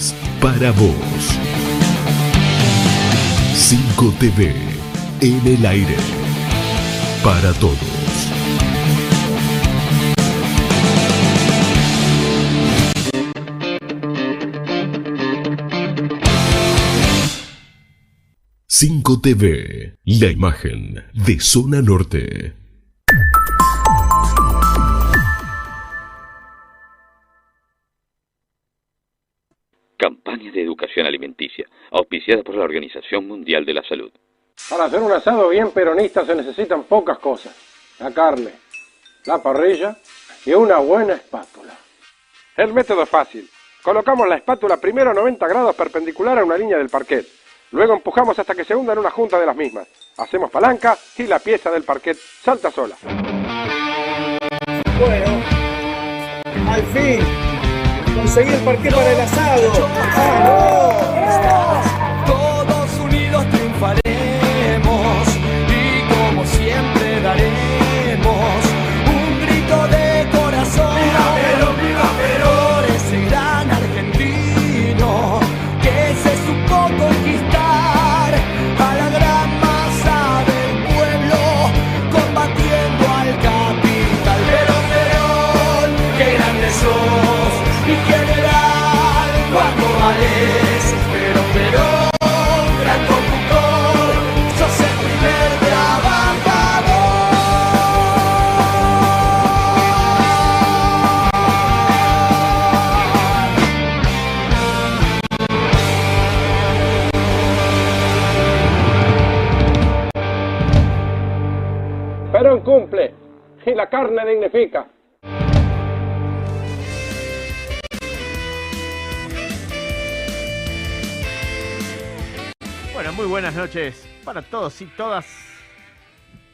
noticias para vos. 5 TV en el aire. Para todos. Cinco TV, la imagen de Zona Norte. Campaña de educación alimenticia, auspiciada por la Organización Mundial de la Salud. Para hacer un asado bien peronista se necesitan pocas cosas. La carne, la parrilla y una buena espátula. El método es fácil. Colocamos la espátula primero a 90 grados perpendicular a una línea del parquet. Luego empujamos hasta que se hunda en una junta de las mismas. Hacemos palanca y la pieza del parquet salta sola. Bueno, al fin, conseguí el parquet para el asado. ¡Ah, carne dignifica. Bueno, muy buenas noches para todos y todas.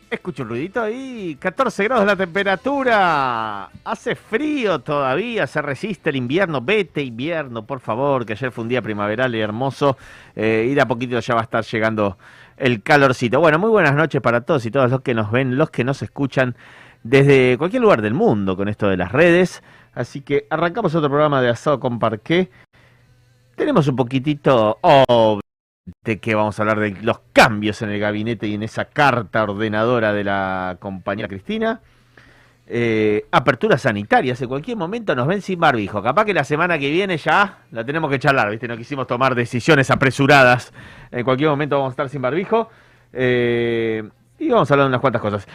Escucho un ruidito ahí, 14 grados la temperatura. Hace frío todavía, se resiste el invierno. Vete invierno, por favor, que ayer fue un día primaveral y hermoso. Eh, y de a poquito ya va a estar llegando el calorcito. Bueno, muy buenas noches para todos y todas los que nos ven, los que nos escuchan desde cualquier lugar del mundo con esto de las redes. Así que arrancamos otro programa de Asado con Parqué. Tenemos un poquitito, oh, de que vamos a hablar de los cambios en el gabinete y en esa carta ordenadora de la compañera Cristina. Eh, apertura sanitaria, en cualquier momento nos ven sin barbijo. Capaz que la semana que viene ya la tenemos que charlar, ¿viste? No quisimos tomar decisiones apresuradas. En cualquier momento vamos a estar sin barbijo. Eh, y vamos a hablar de unas cuantas cosas.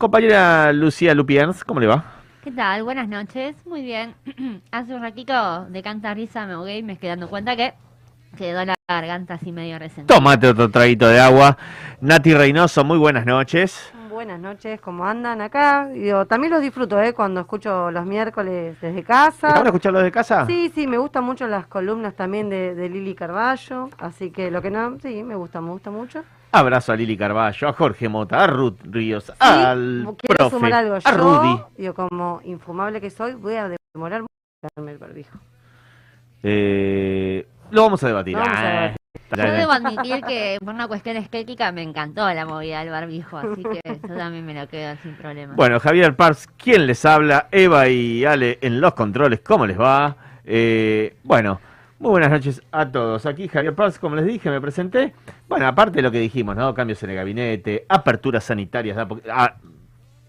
Compañera Lucía Lupiens, ¿cómo le va? ¿Qué tal? Buenas noches. Muy bien. Hace un ratito de canta risa me ahogué y me quedé dando cuenta que quedó la garganta así medio resentida. Tómate otro traguito de agua. Nati Reynoso, muy buenas noches. Buenas noches, ¿cómo andan acá? Digo, también los disfruto, ¿eh? Cuando escucho los miércoles desde casa. ¿Están escuchando desde casa? Sí, sí, me gustan mucho las columnas también de, de Lili Carballo, así que lo que no, sí, me gusta, me gusta mucho. Abrazo a Lili Carballo, a Jorge Mota, a Ruth Ríos, al Quiero profe, sumar algo, a yo, Rudy. digo, como infumable que soy, voy a demorar mucho el barbijo. Eh, lo vamos a debatir. Vamos a Ah, debatir. Yo debo admitir que por una cuestión estética me encantó la movida del barbijo, así que yo también me lo quedo sin problema. Bueno, Javier Pars, ¿quién les habla? Eva y Ale en los controles, ¿cómo les va? Eh, bueno, muy buenas noches a todos. Aquí Javier Pars, como les dije, me presenté. Bueno, aparte de lo que dijimos, ¿no? Cambios en el gabinete, aperturas sanitarias. po- ah,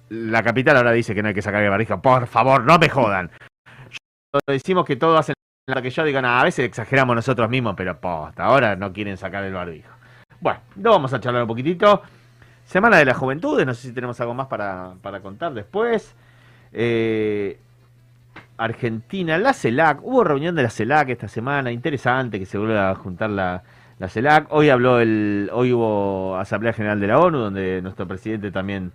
la capital ahora dice que no hay que sacar el barbijo. Por favor, no me jodan. Decimos que todos hacen lo que yo digan, a veces exageramos nosotros mismos, pero posta, ahora no quieren sacar el barbijo. Bueno, lo vamos a charlar un poquitito. Semana de las Juventudes, no sé si tenemos algo más para, para contar después. Eh, Argentina, la CELAC, hubo reunión de la CELAC esta semana, interesante que se vuelve a juntar la, la CELAC. Hoy habló el, hoy hubo Asamblea General de la ONU, donde nuestro presidente también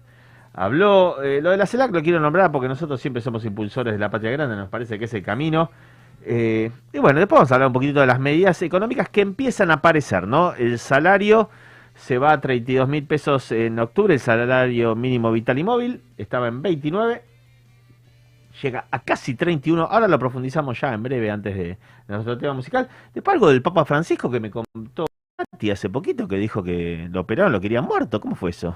habló. Eh, lo de la CELAC lo quiero nombrar porque nosotros siempre somos impulsores de la patria grande, nos parece que es el camino. Eh, y bueno, después vamos a hablar un poquito de las medidas económicas que empiezan a aparecer, ¿no? El salario se va a 32 mil pesos en octubre, el salario mínimo vital y móvil estaba en 29, llega a casi 31, ahora lo profundizamos ya en breve antes de, de nuestro tema musical. Después algo del Papa Francisco que me contó Mati hace poquito que dijo que lo operaron, lo querían muerto, ¿cómo fue eso?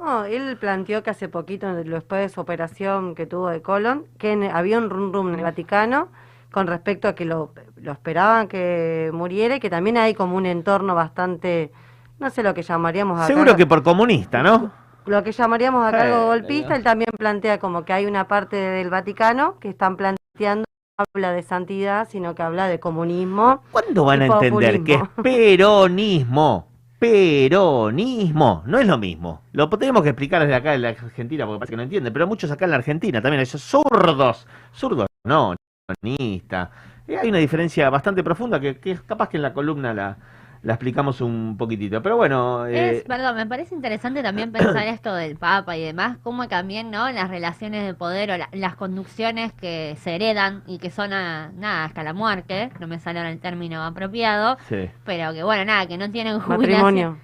No, él planteó que hace poquito, después de su operación que tuvo de colon, que había un rum rum en el Vaticano, con respecto a que lo, lo esperaban que muriera y que también hay como un entorno bastante, no sé lo que llamaríamos acá. Seguro que por comunista, ¿no? Lo que llamaríamos acá algo Eh, golpista, él también plantea como que hay una parte del Vaticano que están planteando no habla de santidad, sino que habla de comunismo. ¿Cuándo van a entender que es peronismo? Peronismo. No es lo mismo. Lo tenemos que explicar desde acá en la Argentina porque parece que no entienden, pero muchos acá en la Argentina también, esos zurdos. Zurdos, no, peronista. Eh, hay una diferencia bastante profunda que, que capaz que en la columna la, la explicamos un poquitito. Pero bueno, eh, Es, perdón, me parece interesante también pensar esto del Papa y demás, cómo también, ¿no? Las relaciones de poder o la- las conducciones que se heredan y que son a, nada, hasta la muerte, no me sale ahora el término apropiado, sí. pero que bueno, nada, que no tienen jubilación. Matrimonio,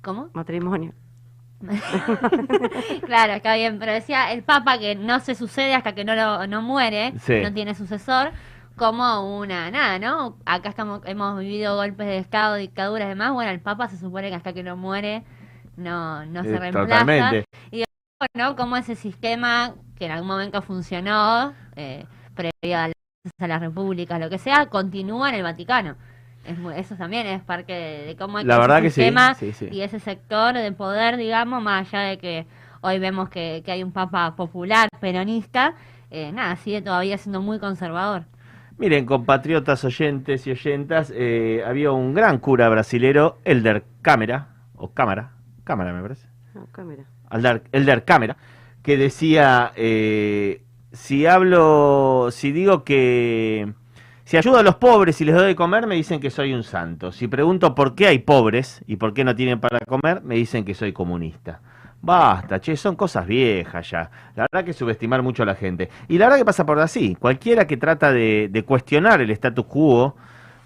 ¿Cómo? matrimonio. claro, está bien, pero decía el Papa que no se sucede hasta que no, lo- no muere, Sí. no tiene sucesor, como una, nada, ¿no? Acá estamos, hemos vivido golpes de Estado, dictaduras y demás, bueno, el Papa se supone que hasta que no muere no, no se Eh, reemplaza. totalmente. ¿no? Cómo ese sistema que en algún momento funcionó, eh, previo a la, a la República, lo que sea, continúa en el Vaticano. Es eso también es parte de, de cómo La ese verdad que sí, sistema sí, sí. y ese sector de poder, digamos, más allá de que hoy vemos que, que hay un papa popular, peronista, eh, nada, sigue todavía siendo muy conservador. Miren, compatriotas oyentes y oyentas, eh, había un gran cura brasilero, Elder Cámara, o Cámara, Cámara me parece. Elder, Elder Cámara, que decía, eh, si hablo, si digo que, si ayudo a los pobres y les doy de comer, me dicen que soy un santo. Si pregunto por qué hay pobres y por qué no tienen para comer, me dicen que soy comunista. Basta, che, son cosas viejas ya. La verdad que subestimar mucho a la gente. Y la verdad que pasa por así. Cualquiera que trata de, cuestionar el status quo,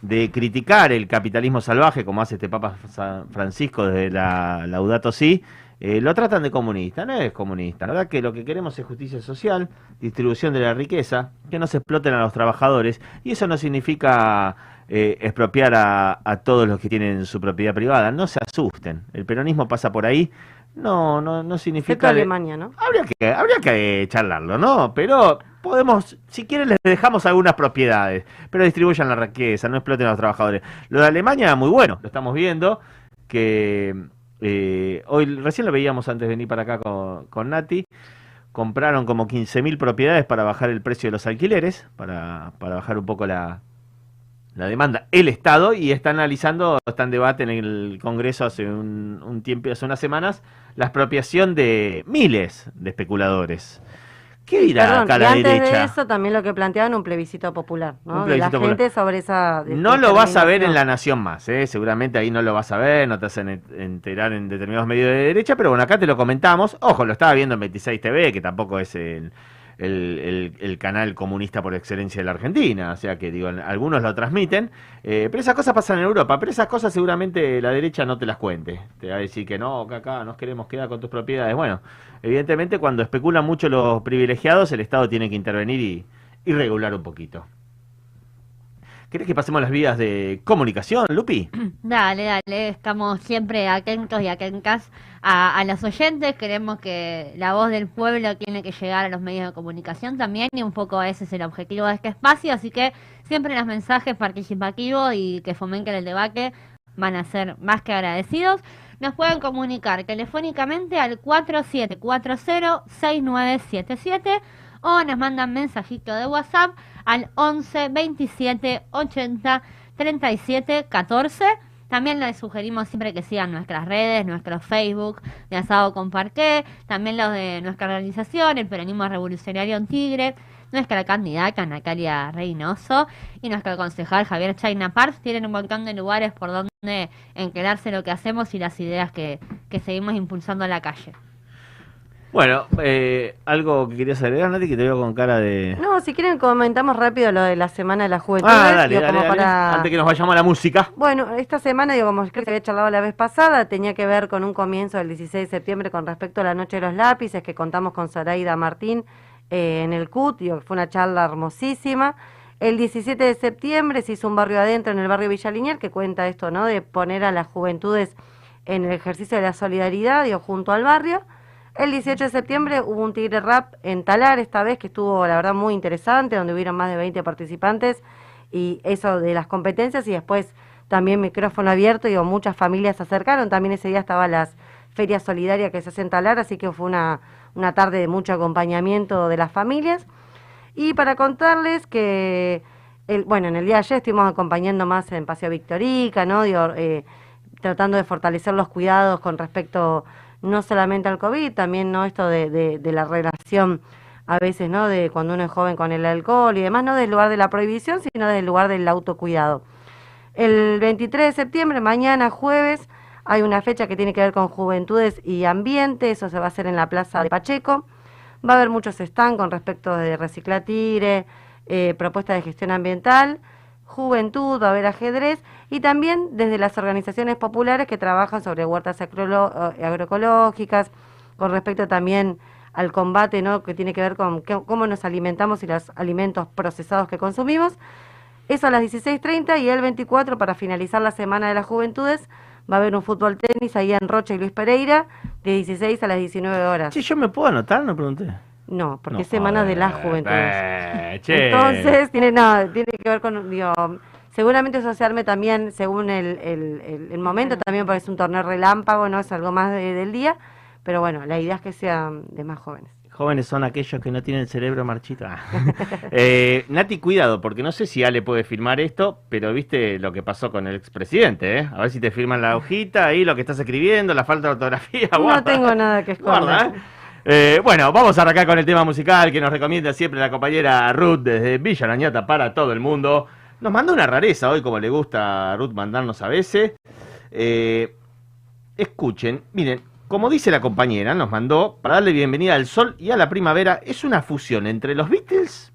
de criticar el capitalismo salvaje, como hace este Papa Sa- Francisco desde la Laudato Si, eh, lo tratan de comunista. No es comunista. La verdad que lo que queremos es justicia social, distribución de la riqueza, que no se exploten a los trabajadores. Y eso no significa eh, expropiar a todos los que tienen su propiedad privada. No se asusten. El peronismo pasa por ahí. No, no, no significa... Alemania, ¿no? Habría que, habría que charlarlo, ¿no? Pero podemos, si quieren les dejamos algunas propiedades, pero distribuyan la riqueza, no exploten a los trabajadores. Lo de Alemania, muy bueno, lo estamos viendo, que eh, hoy recién lo veíamos antes de venir para acá con, con Nati, compraron como 15.000 propiedades para bajar el precio de los alquileres, para, para bajar un poco la, la demanda el Estado y está analizando, está en debate en el Congreso hace un, un tiempo, hace unas semanas, la expropiación de miles de especuladores. ¿Qué dirá Perdón, acá y la antes de derecha? eso también lo que planteaban un plebiscito popular, ¿no? Un de la popular. gente sobre esa de- No lo vas a ver en. La Nación Más, ¿eh? seguramente ahí no lo vas a ver, no te hacen en- enterar en determinados medios de derecha, pero bueno, acá te lo comentamos. Ojo, lo estaba viendo en 26 TV, que tampoco es el, el- el- el canal comunista por excelencia de la Argentina, o sea que digo, algunos lo transmiten, eh, pero esas cosas pasan en Europa, pero esas cosas seguramente la derecha no te las cuente, te va a decir que no, que acá nos queremos quedar con tus propiedades. Bueno, evidentemente cuando especulan mucho los privilegiados, el Estado tiene que intervenir y, y regular un poquito. ¿Querés que pasemos las vías de comunicación, Lupi? Dale, dale, estamos siempre atentos y atentas a, a los oyentes, queremos que la voz del pueblo tiene que llegar a los medios de comunicación también y un poco ese es el objetivo de este espacio, así que siempre los mensajes participativos y que fomenten el debate van a ser más que agradecidos. Nos pueden comunicar telefónicamente al 4740-6977 o nos mandan mensajito de WhatsApp al 11 27 80 37 14. También les sugerimos siempre que sigan nuestras redes, nuestro Facebook de Asado con Parqué, también los de nuestra organización, el Peronismo Revolucionario en Tigre, nuestra candidata Natalia Reynoso y nuestro concejal Javier Chayna Parks tienen un montón de lugares por donde enterarse lo que hacemos y las ideas que, que seguimos impulsando a la calle. Bueno, eh, algo que querías agregar, Nati, que te veo con cara de... No, si quieren comentamos rápido lo de la Semana de la Juventud. ah, dale, digo, dale, como dale, para- antes que nos vayamos a la música. Bueno, esta semana, digo, como creo que se había charlado la vez pasada, tenía que ver con un comienzo del 16 de septiembre con respecto a la Noche de los Lápices, que contamos con Zoraida Martín eh, en el CUT, digo, que fue una charla hermosísima. El 17 de septiembre se hizo un barrio adentro en el barrio Villa Liniers, que cuenta esto, ¿no? De poner a las juventudes en el ejercicio de la solidaridad, digo, junto al barrio. El 18 de septiembre hubo un Tigre Rap en Talar, esta vez que estuvo, la verdad, muy interesante, donde hubieron más de 20 participantes y eso de las competencias y después también micrófono abierto, y muchas familias se acercaron, también ese día estaba las ferias solidarias que se hacen en Talar, así que fue una, una tarde de mucho acompañamiento de las familias. Y para contarles que, el, bueno, en el día de ayer estuvimos acompañando más en Paseo Victorica, ¿no? Eh, tratando de fortalecer los cuidados con respecto no solamente al COVID, también no esto de, de, la relación a veces, ¿no? De cuando uno es joven con el alcohol y demás, no del lugar de la prohibición, sino del lugar del autocuidado. El 23 de septiembre, mañana jueves, hay una fecha que tiene que ver con juventudes y ambiente, eso se va a hacer en la Plaza de Pacheco. Va a haber muchos stands con respecto de reciclatire, eh, propuestas de gestión ambiental, juventud, va a haber ajedrez y también desde las organizaciones populares que trabajan sobre huertas eh, agroecológicas, con respecto también al combate ¿no? que tiene que ver con cómo nos alimentamos y los alimentos procesados que consumimos. Eso a las 16.30 y el 24 para finalizar la Semana de las Juventudes va a haber un fútbol tenis ahí en Rocha y Luis Pereira de 16 a las 19 horas. Sí, yo me puedo anotar, no pregunté. No, porque es Semana de las Juventudes. Entonces, tiene, no, tiene que ver con, digo, seguramente asociarme también, según el, el, el, momento, también porque es un torneo relámpago, no es algo más del día, pero bueno, la idea es que sea de más jóvenes. Jóvenes son aquellos que no tienen el cerebro marchito. Eh, Nati, cuidado, porque no sé si Ale puede firmar esto, pero viste lo que pasó con el expresidente, ¿eh? A ver si te firman la hojita ahí, lo que estás escribiendo, la falta de ortografía. No tengo nada que esconder. ¿eh? ¿Eh? bueno, vamos a arrancar con el tema musical que nos recomienda siempre la compañera Ruth desde Villa Lañata para todo el mundo. Nos mandó una rareza hoy, como le gusta a Ruth mandarnos a veces. Eh, escuchen, miren, como dice la compañera, nos mandó para darle bienvenida al sol y a la primavera. Es una fusión entre los Beatles.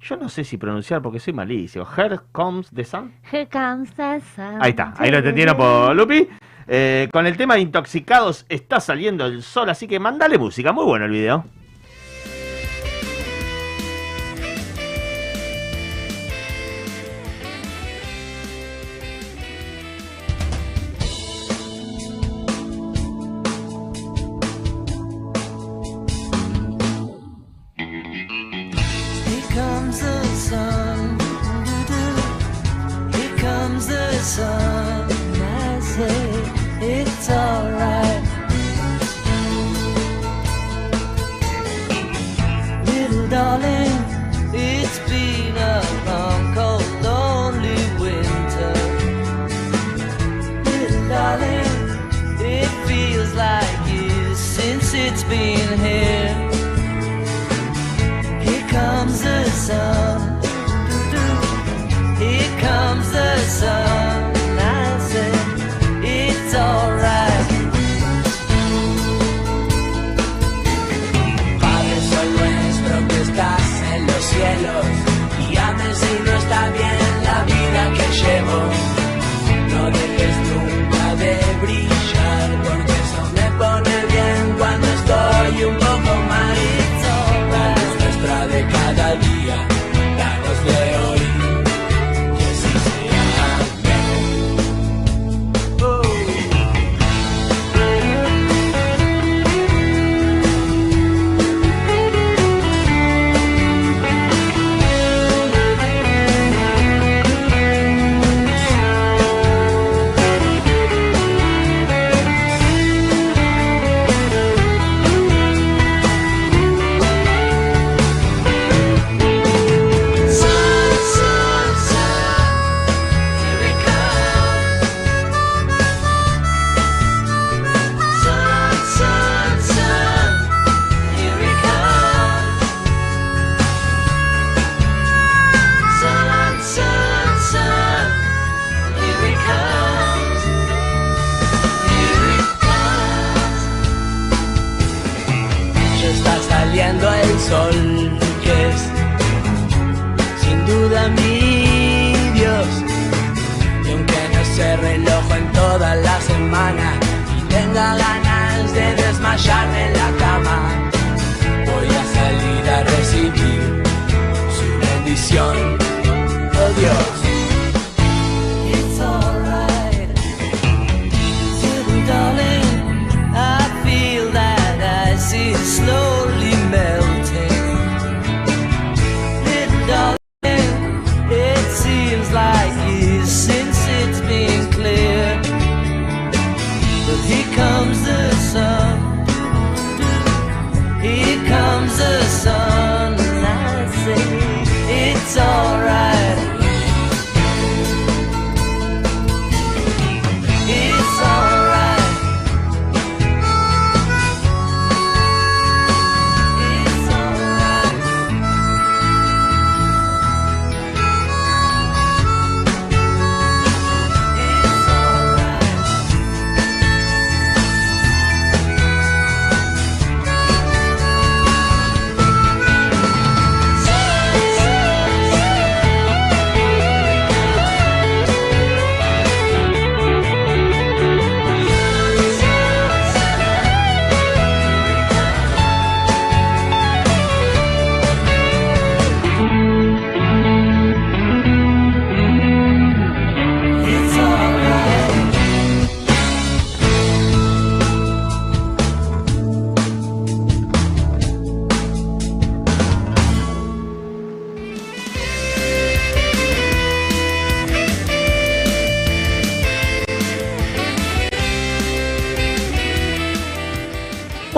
Yo no sé si pronunciar porque soy malicio. Here comes the sun. Here comes the sun. Ahí está, ahí lo entendieron por Lupi. Eh, con el tema de intoxicados está saliendo el sol, así que mandale música. Muy bueno el video.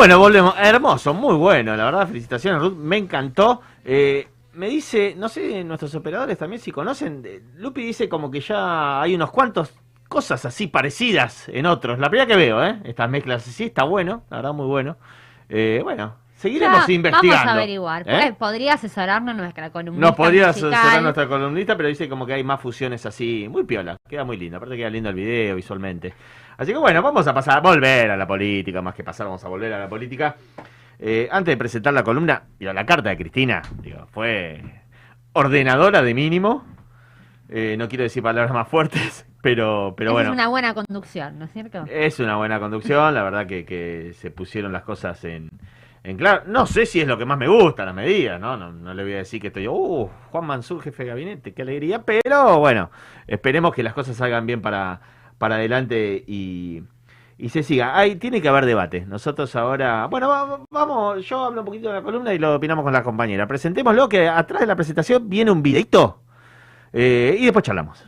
Bueno, volvemos. Hermoso, muy bueno, la verdad, felicitaciones Ruth, me encantó. Eh, me dice, no sé, nuestros operadores también si conocen, eh, Lupi dice como que ya hay unos cuantos cosas así parecidas en otros. La primera que veo, ¿eh? Estas mezclas, sí, está bueno, la verdad muy bueno. Eh, bueno, seguiremos Ya, investigando. Vamos a averiguar. ¿eh? Podría asesorarnos nuestra columnista Nos podría musical. asesorar nuestra columnista, pero dice como que hay más fusiones así, muy piola, queda muy lindo, aparte queda lindo el video visualmente. Así que bueno, vamos a pasar, volver a la política, más que pasar, vamos a volver a la política. Eh, antes de presentar la columna, digo, la carta de Cristina, digo, fue ordenadora de mínimo. Eh, no quiero decir palabras más fuertes, pero, pero bueno. Es una buena conducción, ¿no es cierto? Es una buena conducción, la verdad que, que se pusieron las cosas en, en claro. No sé si es lo que más me gusta, la medida, ¿no? No, no le voy a decir que estoy, uh, Juan Mansur, jefe de gabinete, qué alegría, pero bueno, esperemos que las cosas salgan bien para, para adelante y, y se siga. Ahí tiene que haber debate. Nosotros ahora, bueno, va- vamos, yo hablo un poquito de la columna y lo opinamos con la compañera. Presentémoslo, que atrás de la presentación viene un videito eh, y después charlamos.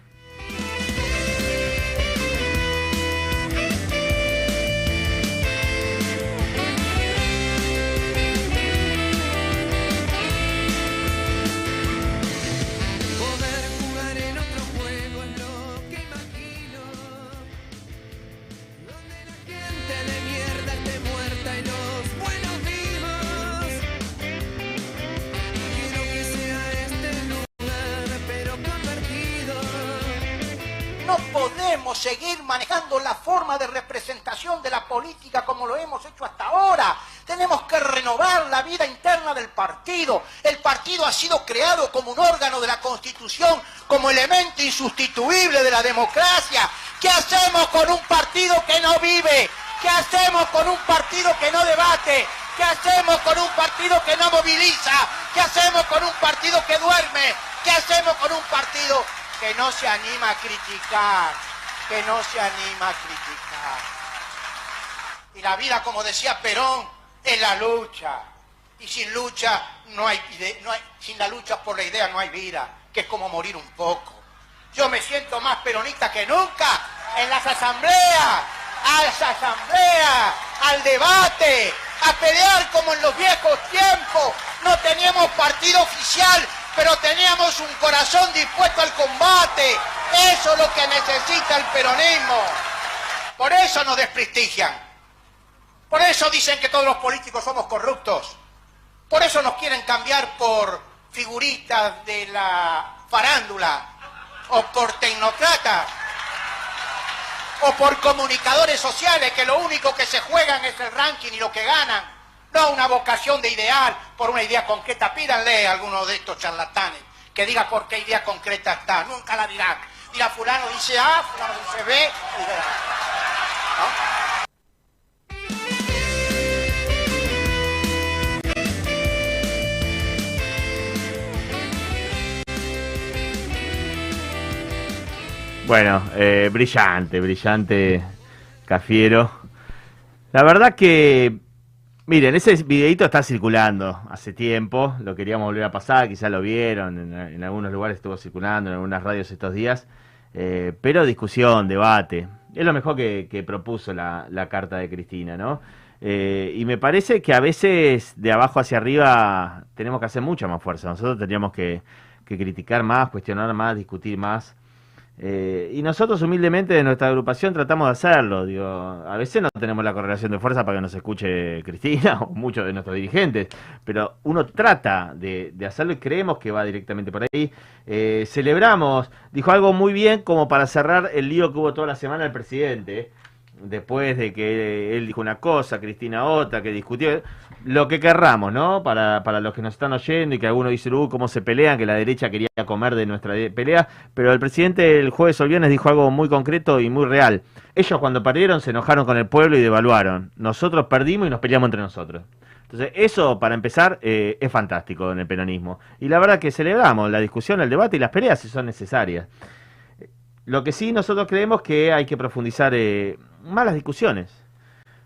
De representación de la política como lo hemos hecho hasta ahora. Tenemos que renovar la vida interna del partido. El partido ha sido creado como un órgano de la Constitución, como elemento insustituible de la democracia. ¿Qué hacemos con un partido que no vive? ¿Qué hacemos con un partido que no debate? ¿Qué hacemos con un partido que no moviliza? ¿Qué hacemos con un partido que duerme? ¿Qué hacemos con un partido que no se anima a criticar? Que no se anima a criticar. Y la vida, como decía Perón, es la lucha. Y sin lucha no hay, no hay- sin la lucha por la idea no hay vida, que es como morir un poco. Yo me siento más peronista que nunca en las asambleas, a las asambleas, al debate, a pelear como en los viejos tiempos. No teníamos partido oficial, pero teníamos un corazón dispuesto al combate. Eso es lo que necesita el peronismo. Por eso nos desprestigian. Por eso dicen que todos los políticos somos corruptos. Por eso nos quieren cambiar por figuritas de la farándula o por tecnócratas o por comunicadores sociales que lo único que se juegan es el ranking y lo que ganan. No una vocación de ideal por una idea concreta. Pídanle a alguno de estos charlatanes que diga por qué idea concreta está. Nunca la dirán. Dirá fulano dice A, fulano dice B. ¿No? Bueno, eh, brillante, brillante Cafiero. La verdad que, miren, ese videito está circulando hace tiempo, lo queríamos volver a pasar, quizás lo vieron, en, algunos lugares estuvo circulando, en algunas radios estos días, eh, pero discusión, debate. Es lo mejor que, propuso la, carta de Cristina, ¿no? Eh, y me parece que a veces de abajo hacia arriba tenemos que hacer mucha más fuerza. Nosotros tendríamos que criticar más, cuestionar más, discutir más. Eh, y nosotros humildemente de nuestra agrupación tratamos de hacerlo. Digo, a veces no tenemos la correlación de fuerza para que nos escuche Cristina o muchos de nuestros dirigentes, pero uno trata de, hacerlo y creemos que va directamente por ahí. Eh, celebramos, dijo algo muy bien como para cerrar el lío que hubo toda la semana el presidente después de que él dijo una cosa, Cristina otra, que discutió, lo que querramos, ¿no? Para, para los que nos están oyendo y que algunos dicen, uh, cómo se pelean, que la derecha quería comer de nuestra pelea, pero el presidente el jueves o el viernes dijo algo muy concreto y muy real. Ellos cuando perdieron se enojaron con el pueblo y devaluaron. Nosotros perdimos y nos peleamos entre nosotros. Entonces, eso, para empezar, eh, es fantástico en el peronismo. Y la verdad que celebramos la discusión, el debate y las peleas si son necesarias. Lo que sí nosotros creemos que hay que profundizar eh, más las discusiones.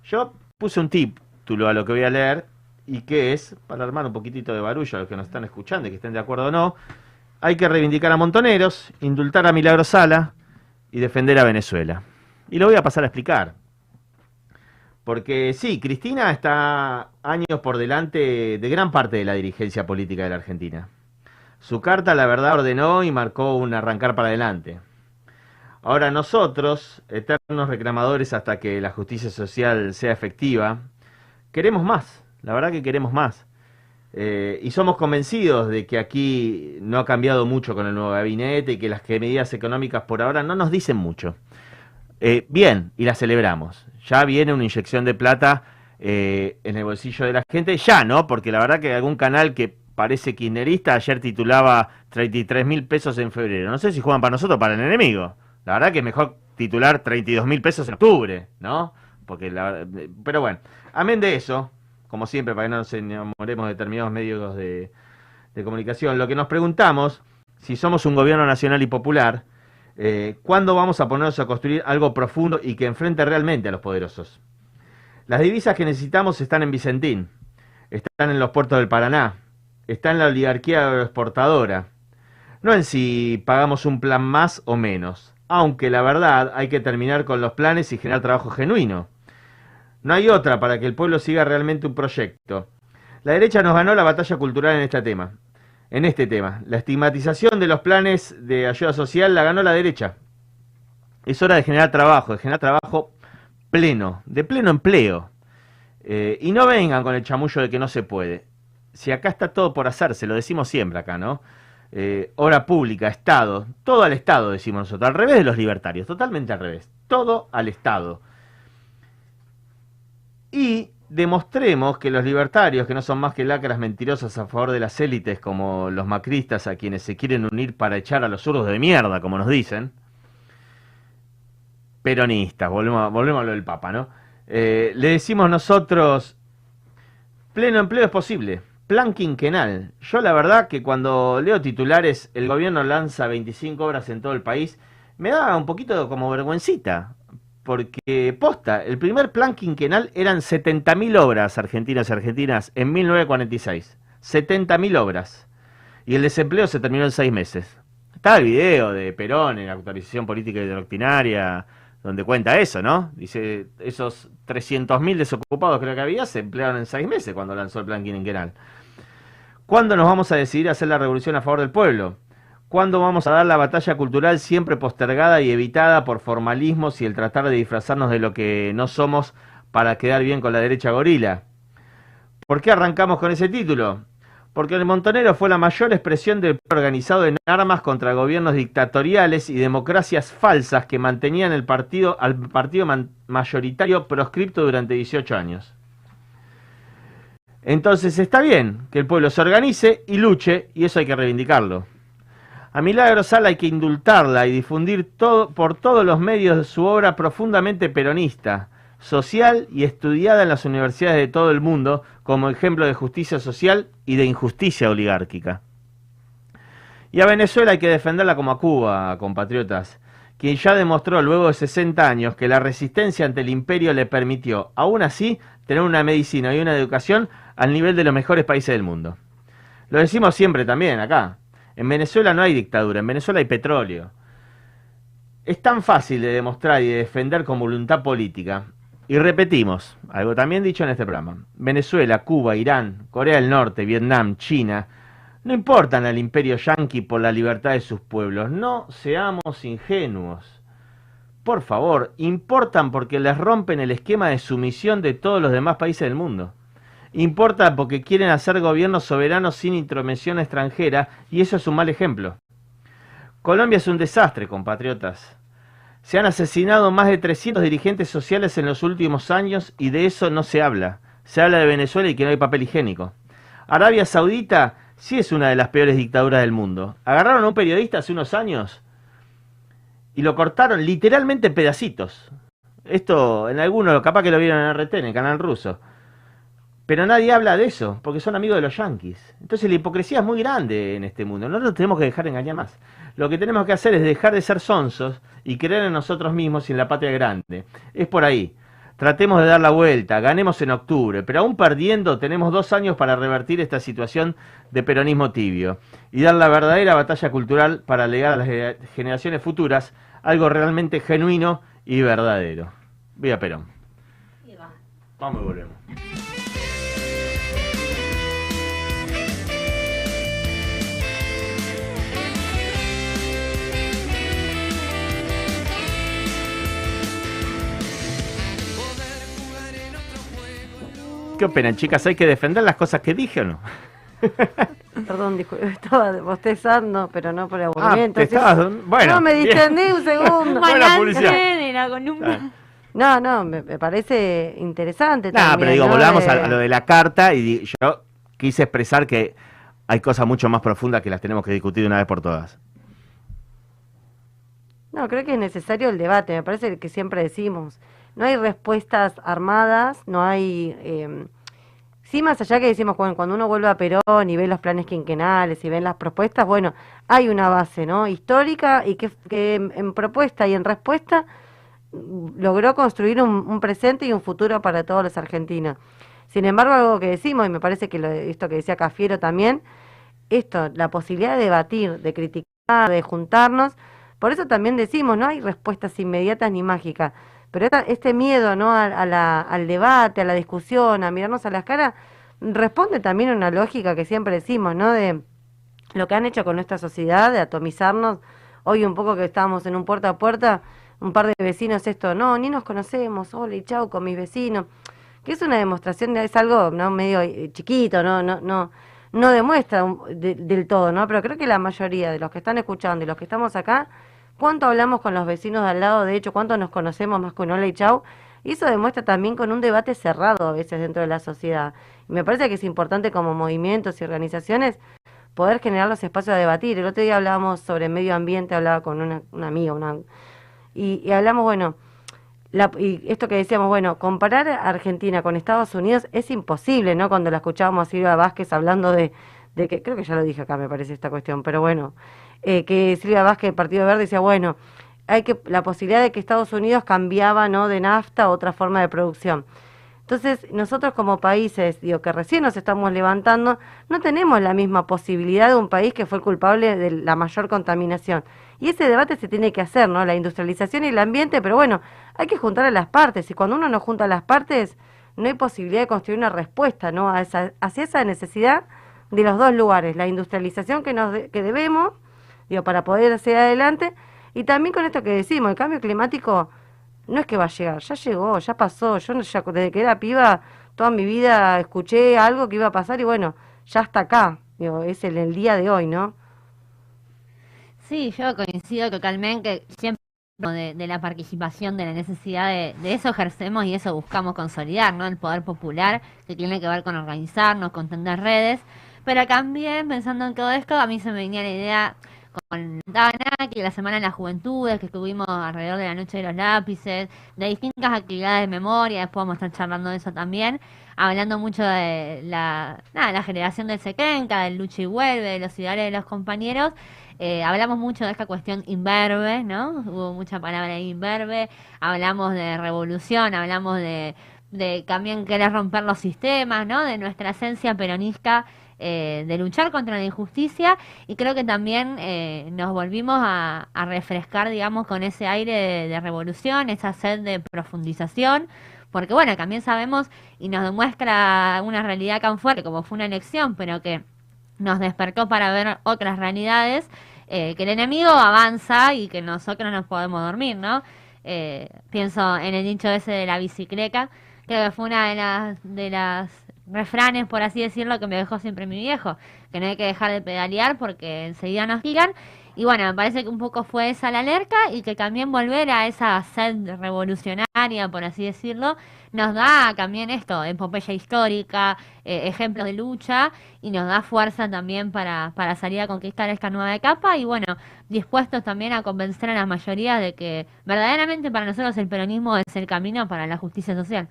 Yo puse un título a lo que voy a leer y que es, para armar un poquitito de barullo a los que nos están escuchando y que estén de acuerdo o no, hay que reivindicar a Montoneros, indultar a Milagro Sala y defender a Venezuela. Y lo voy a pasar a explicar. Porque sí, Cristina está años por delante de gran parte de la dirigencia política de la Argentina. Su carta, la verdad, ordenó y marcó un arrancar para adelante. Ahora nosotros, eternos reclamadores hasta que la justicia social sea efectiva, queremos más, la verdad que queremos más. Eh, y somos convencidos de que aquí no ha cambiado mucho con el nuevo gabinete y que las medidas económicas por ahora no nos dicen mucho. Eh, bien, y la celebramos. Ya viene una inyección de plata eh, en el bolsillo de la gente, ya, ¿no? Porque la verdad que algún canal que parece kirchnerista ayer titulaba 33 mil pesos en febrero. No sé si juegan para nosotros o para el enemigo. La verdad que mejor titular 32 mil pesos en octubre, ¿no? Porque la, pero bueno, amén de eso, como siempre, para que no nos enamoremos de determinados medios de, comunicación, lo que nos preguntamos, si somos un gobierno nacional y popular, eh, ¿cuándo vamos a ponernos a construir algo profundo y que enfrente realmente a los poderosos? Las divisas que necesitamos están en Vicentín, están en los puertos del Paraná, están en la oligarquía agroexportadora, no en si pagamos un plan más o menos, aunque la verdad hay que terminar con los planes y generar trabajo genuino. No hay otra para que el pueblo siga realmente un proyecto. La derecha nos ganó la batalla cultural en este tema. En este tema, la estigmatización de los planes de ayuda social la ganó la derecha. Es hora de generar trabajo, de generar trabajo pleno, de pleno empleo. Eh, y no vengan con el chamullo de que no se puede. Si acá está todo por hacerse, lo decimos siempre acá, ¿no? Eh, obra pública, Estado, todo al Estado, decimos nosotros, al revés de los libertarios, totalmente al revés, todo al Estado. Y demostremos que los libertarios, que no son más que lacras mentirosas a favor de las élites, como los macristas a quienes se quieren unir para echar a los zurdos de mierda, como nos dicen, peronistas, volvemos a, volvemos a lo del Papa, ¿no? Eh, le decimos nosotros, pleno empleo es posible, plan quinquenal. Yo la verdad que cuando leo titulares, el gobierno lanza 25 obras en todo el país, me da un poquito como vergüencita, porque posta, el primer plan quinquenal eran 70.000 obras argentinas y argentinas en 1946. 70.000 obras. Y el desempleo se terminó en seis meses. Está el video de Perón en la actualización política y doctrinaria, donde cuenta eso, ¿no? Dice, esos 300.000 desocupados creo que había se emplearon en seis meses cuando lanzó el plan quinquenal. ¿Cuándo nos vamos a decidir a hacer la revolución a favor del pueblo? ¿Cuándo vamos a dar la batalla cultural siempre postergada y evitada por formalismos y el tratar de disfrazarnos de lo que no somos para quedar bien con la derecha gorila? ¿Por qué arrancamos con ese título? Porque el Montonero fue la mayor expresión del pueblo organizado en armas contra gobiernos dictatoriales y democracias falsas que mantenían el partido, al partido mayoritario proscripto durante 18 años. Entonces está bien que el pueblo se organice y luche, y eso hay que reivindicarlo. A Milagro Sala hay que indultarla y difundir todo, por todos los medios su obra profundamente peronista, social y estudiada en las universidades de todo el mundo como ejemplo de justicia social y de injusticia oligárquica. Y a Venezuela hay que defenderla como a Cuba, compatriotas, quien ya demostró luego de 60 años que la resistencia ante el imperio le permitió, aún así, tener una medicina y una educación al nivel de los mejores países del mundo. Lo decimos siempre también acá. En Venezuela no hay dictadura, en Venezuela hay petróleo. es tan fácil de demostrar y de defender con voluntad política. Y repetimos, algo también dicho en este programa, Venezuela, Cuba, Irán, Corea del Norte, Vietnam, China, no importan al imperio yanqui por la libertad de sus pueblos, no seamos ingenuos. Por favor, importan porque les rompen el esquema de sumisión de todos los demás países del mundo. Importa porque quieren hacer gobiernos soberanos sin intromisión extranjera y eso es un mal ejemplo. Colombia es un desastre, compatriotas. Se han asesinado más de 300 dirigentes sociales en los últimos años y de eso no se habla. Se habla de Venezuela y que no hay papel higiénico. Arabia Saudita sí es una de las peores dictaduras del mundo. Agarraron a un periodista hace unos años y lo cortaron literalmente en pedacitos. Esto en algunos capaz que lo vieron en RT, en el canal ruso. Pero nadie habla de eso, porque son amigos de los yanquis. Entonces la hipocresía es muy grande en este mundo. No nos tenemos que dejar engañar más. Lo que tenemos que hacer es dejar de ser sonsos y creer en nosotros mismos y en la patria grande. Es por ahí. Tratemos de dar la vuelta, ganemos en octubre, pero aún perdiendo tenemos dos años para revertir esta situación de peronismo tibio y dar la verdadera batalla cultural para legar a las generaciones futuras algo realmente genuino y verdadero. Viva Perón. Vamos y volvemos. ¿Qué opinan, chicas? ¿Hay que defender las cosas que dije o no? Perdón, estaba bostezando, pero no por aburrimiento. Ah, bueno, no, me distendí un segundo. Buena publicidad. de la columna. No, no, me, me parece interesante. No, también, pero digo, ¿no? volvamos De- a, lo de la carta y yo quise expresar que hay cosas mucho más profundas que las tenemos que discutir de una vez por todas. No, creo que es necesario el debate, me parece que siempre decimos. No hay respuestas armadas, no hay... eh, sí, más allá que decimos, cuando, uno vuelve a Perón y ve los planes quinquenales y ven las propuestas, bueno, hay una base, ¿no? Histórica y que, que en, propuesta y en respuesta mm, logró construir un, un presente y un futuro para todos los argentinos. Sin embargo, algo que decimos, y me parece que lo, esto que decía Cafiero también, esto, la posibilidad de debatir, de criticar, de juntarnos, por eso también decimos, no hay respuestas inmediatas ni mágicas, pero esta- este miedo ¿no? a, al debate, a la discusión, a mirarnos a las caras, responde también a una lógica que siempre decimos, ¿no? De lo que han hecho con nuestra sociedad, de atomizarnos. Hoy un poco que estábamos en un puerta a puerta, un par de vecinos esto, no, ni nos conocemos, hola y chau con mis vecinos, que es una demostración, de, es algo no medio eh, chiquito, no, no, no, no demuestra del todo, ¿no? Pero creo que la mayoría de los que están escuchando y los que estamos acá, cuánto hablamos con los vecinos de al lado, de hecho, cuánto nos conocemos más un hola y chau, y eso demuestra también con un debate cerrado a veces dentro de la sociedad. Y me parece que es importante como movimientos y organizaciones poder generar los espacios de debatir. El otro día hablábamos sobre medio ambiente, hablaba con una, una amiga, una, y, y hablamos, bueno, la- y esto que decíamos, bueno, comparar a Argentina con Estados Unidos es imposible, ¿no? Cuando la escuchábamos a Silvia Vázquez hablando de, de que, creo que ya lo dije acá, me parece esta cuestión, pero bueno, eh, que Silvia Vázquez del Partido Verde decía, bueno, hay que la posibilidad de que Estados Unidos cambiaba, ¿no? De nafta a otra forma de producción. Entonces, nosotros como países, digo, que recién nos estamos levantando, no tenemos la misma posibilidad de un país que fue el culpable de la mayor contaminación. Y ese debate se tiene que hacer, ¿no? La industrialización y el ambiente, pero bueno, hay que juntar a las partes. Y cuando uno no junta a las partes, no hay posibilidad de construir una respuesta, ¿no? A esa, hacia esa necesidad de los dos lugares, la industrialización que, nos de- que debemos, digo, para poder hacer adelante, y también con esto que decimos, el cambio climático no es que va a llegar, ya llegó, ya pasó. Yo ya, desde que era piba, toda mi vida escuché algo que iba a pasar y bueno, ya está acá. Digo, es el, el día de hoy, ¿no? Sí, yo coincido totalmente, siempre de, de la participación, de la necesidad de, de eso ejercemos y eso buscamos consolidar, ¿no? El poder popular, que tiene que ver con organizarnos, con tender redes, pero también pensando en todo esto, a mí se me venía la idea con Dana, que la Semana de las Juventudes, que estuvimos alrededor de la Noche de los Lápices, de distintas actividades de memoria, después vamos a estar charlando de eso también, hablando mucho de la, nada, la generación del Sequenca, del Lucha y Vuelve, de los ideales de los compañeros, eh, hablamos mucho de esta cuestión imberbe, ¿no? Hubo mucha palabra ahí imberbe, hablamos de revolución, hablamos de, de también querer romper los sistemas, ¿no? De nuestra esencia peronista eh, de luchar contra la injusticia y creo que también eh, nos volvimos a, refrescar, digamos, con ese aire de, revolución, esa sed de profundización, porque bueno, también sabemos y nos demuestra una realidad tan fuerte como fue una elección, pero que nos despertó para ver otras realidades, eh, que el enemigo avanza y que nosotros no podemos dormir, ¿no? Eh, pienso en el dicho ese de la bicicleta, creo que fue una de las, de las refranes, por así decirlo, que me dejó siempre mi viejo, que no hay que dejar de pedalear porque enseguida nos tiran. Y bueno, me parece que un poco fue esa la alerta y que también volver a esa sed revolucionaria, por así decirlo, nos da también esto, epopeya histórica, eh, ejemplos de lucha y nos da fuerza también para, para salir a conquistar esta nueva etapa y bueno, dispuestos también a convencer a la mayoría de que verdaderamente para nosotros el peronismo es el camino para la justicia social.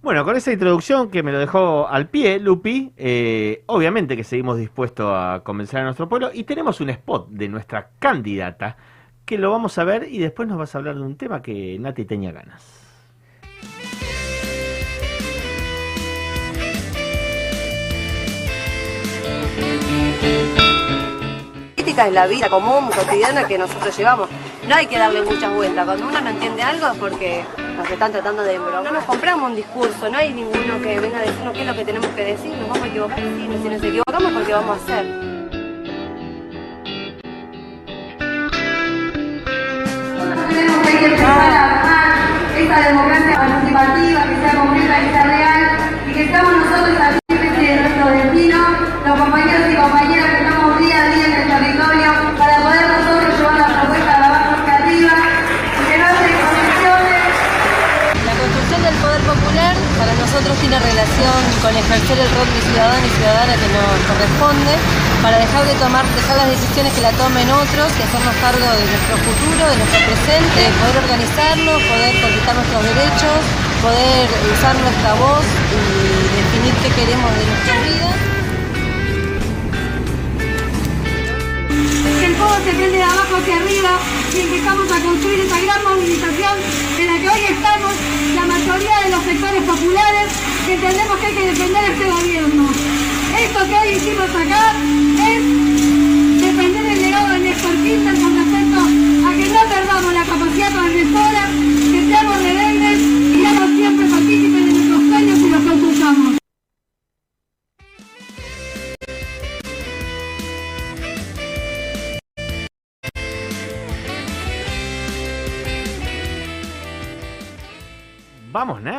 Bueno, con esa introducción que me lo dejó al pie, Lupi, eh, obviamente que seguimos dispuestos a convencer a nuestro pueblo y tenemos un spot de nuestra candidata que lo vamos a ver y después nos vas a hablar de un tema que Nati tenía ganas. política es la vida común, cotidiana que nosotros llevamos. No hay que darle muchas vueltas. Cuando uno no entiende algo es porque nos están tratando de embromar. No nos compramos un discurso, no hay ninguno que venga a decirnos qué es lo que tenemos que decir. Nos vamos a equivocar, si nos equivocamos porque vamos a hacer. Tiene relación con ejercer el rol de ciudadano y ciudadana que nos corresponde, para dejar de tomar, dejar las decisiones que la tomen otros y hacernos cargo de nuestro futuro, de nuestro presente, poder organizarnos, poder conquistar nuestros derechos, poder usar nuestra voz y definir qué queremos de nuestra vida. que el fuego se prende de abajo hacia arriba y empezamos a construir esa gran movilización en la que hoy estamos la mayoría de los sectores populares que entendemos que hay que defender este gobierno. Esto que hoy hicimos acá es defender el legado de Néstor Kirchner con respecto a que no perdamos la capacidad transgresora,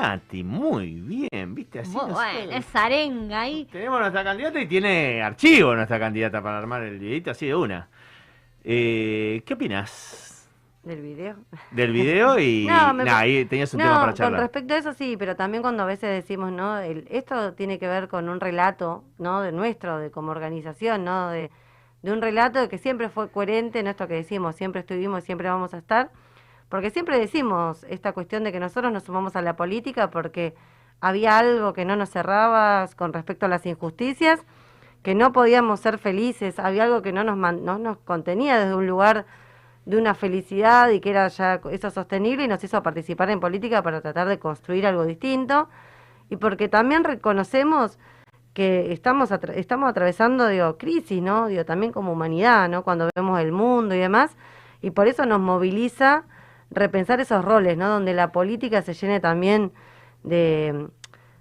Nati, muy bien, ¿viste? Así bueno, esa arenga ahí. Tenemos nuestra candidata y tiene archivo nuestra candidata para armar el videito así de una. Eh, ¿Qué opinas del video. del video? Y No, me nah, ahí tenías un no, tema para con charlar. respecto a eso sí, pero también cuando a veces decimos, ¿no? El- esto tiene que ver con un relato, ¿no? De nuestro, de como organización, ¿no? De, de un relato que siempre fue coherente en esto que decimos, siempre estuvimos, siempre vamos a estar, porque siempre decimos esta cuestión de que nosotros nos sumamos a la política porque había algo que no nos cerraba con respecto a las injusticias, que no podíamos ser felices, había algo que no nos, no nos contenía desde un lugar de una felicidad y que era ya eso sostenible y nos hizo participar en política para tratar de construir algo distinto. Y porque también reconocemos que estamos atra- estamos atravesando digo crisis no digo también como humanidad no cuando vemos el mundo y demás y por eso nos moviliza repensar esos roles no donde la política se llene también de,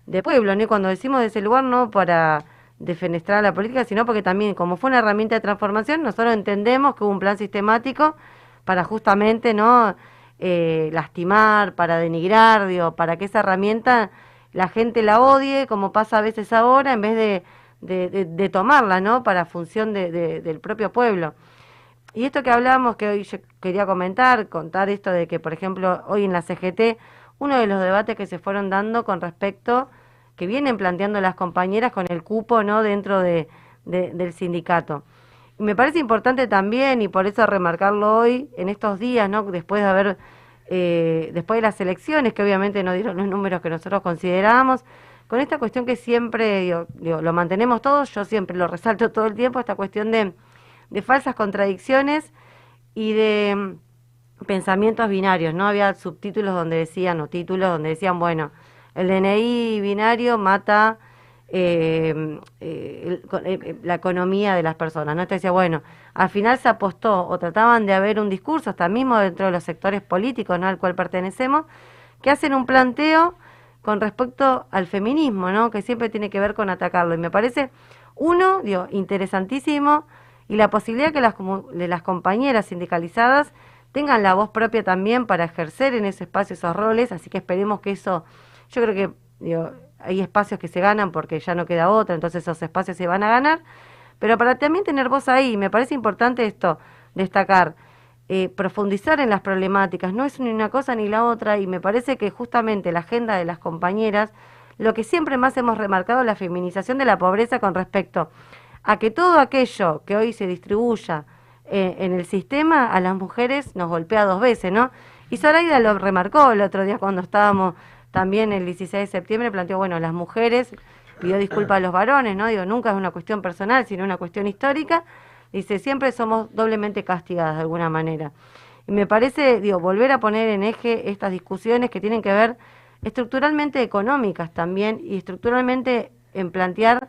de pueblo no y cuando decimos de ese lugar no para defenestrar a la política sino porque también como fue una herramienta de transformación nosotros entendemos que hubo un plan sistemático para justamente no eh, lastimar, para denigrar, digo, para que esa herramienta la gente la odie, como pasa a veces ahora, en vez de, de, de- de tomarla, ¿no? Para función de- de- del propio pueblo. Y esto que hablábamos, que hoy yo quería comentar, contar esto de que, por ejemplo, hoy en la CGT, uno de los debates que se fueron dando con respecto, que vienen planteando las compañeras con el cupo, ¿no? Dentro de, de- del sindicato. Y me parece importante también, y por eso remarcarlo hoy, en estos días, ¿no? Después de haber, eh, después de las elecciones, que obviamente no dieron los números que nosotros considerábamos, con esta cuestión que siempre, digo, digo, lo mantenemos todos, yo siempre lo resalto todo el tiempo, esta cuestión de, de falsas contradicciones y de mm, pensamientos binarios, ¿no? Había subtítulos donde decían, o títulos donde decían, bueno, el DNI binario mata eh, eh, el- eh, eh, la economía de las personas. ¿no? Te decía, bueno, al final se apostó o trataban de haber un discurso, hasta mismo dentro de los sectores políticos ¿no? al cual pertenecemos, que hacen un planteo con respecto al feminismo, ¿no? que siempre tiene que ver con atacarlo. Y me parece, uno, digo, interesantísimo, y la posibilidad que las, de las compañeras sindicalizadas tengan la voz propia también para ejercer en ese espacio esos roles, así que esperemos que eso, yo creo que digo, hay espacios que se ganan porque ya no queda otra, entonces esos espacios se van a ganar, pero para también tener voz ahí, me parece importante esto, destacar, eh, profundizar en las problemáticas, no es ni una cosa ni la otra, y me parece que justamente la agenda de las compañeras, lo que siempre más hemos remarcado la feminización de la pobreza con respecto a que todo aquello que hoy se distribuya eh, en el sistema a las mujeres nos golpea dos veces, ¿no? Y Zoraida lo remarcó el otro día cuando estábamos también el 16 de septiembre, planteó, bueno, las mujeres, pidió disculpas a los varones, ¿no? Digo, nunca es una cuestión personal, sino una cuestión histórica. Dice, siempre somos doblemente castigadas de alguna manera. Y me parece, digo, volver a poner en eje estas discusiones que tienen que ver estructuralmente económicas también y estructuralmente en plantear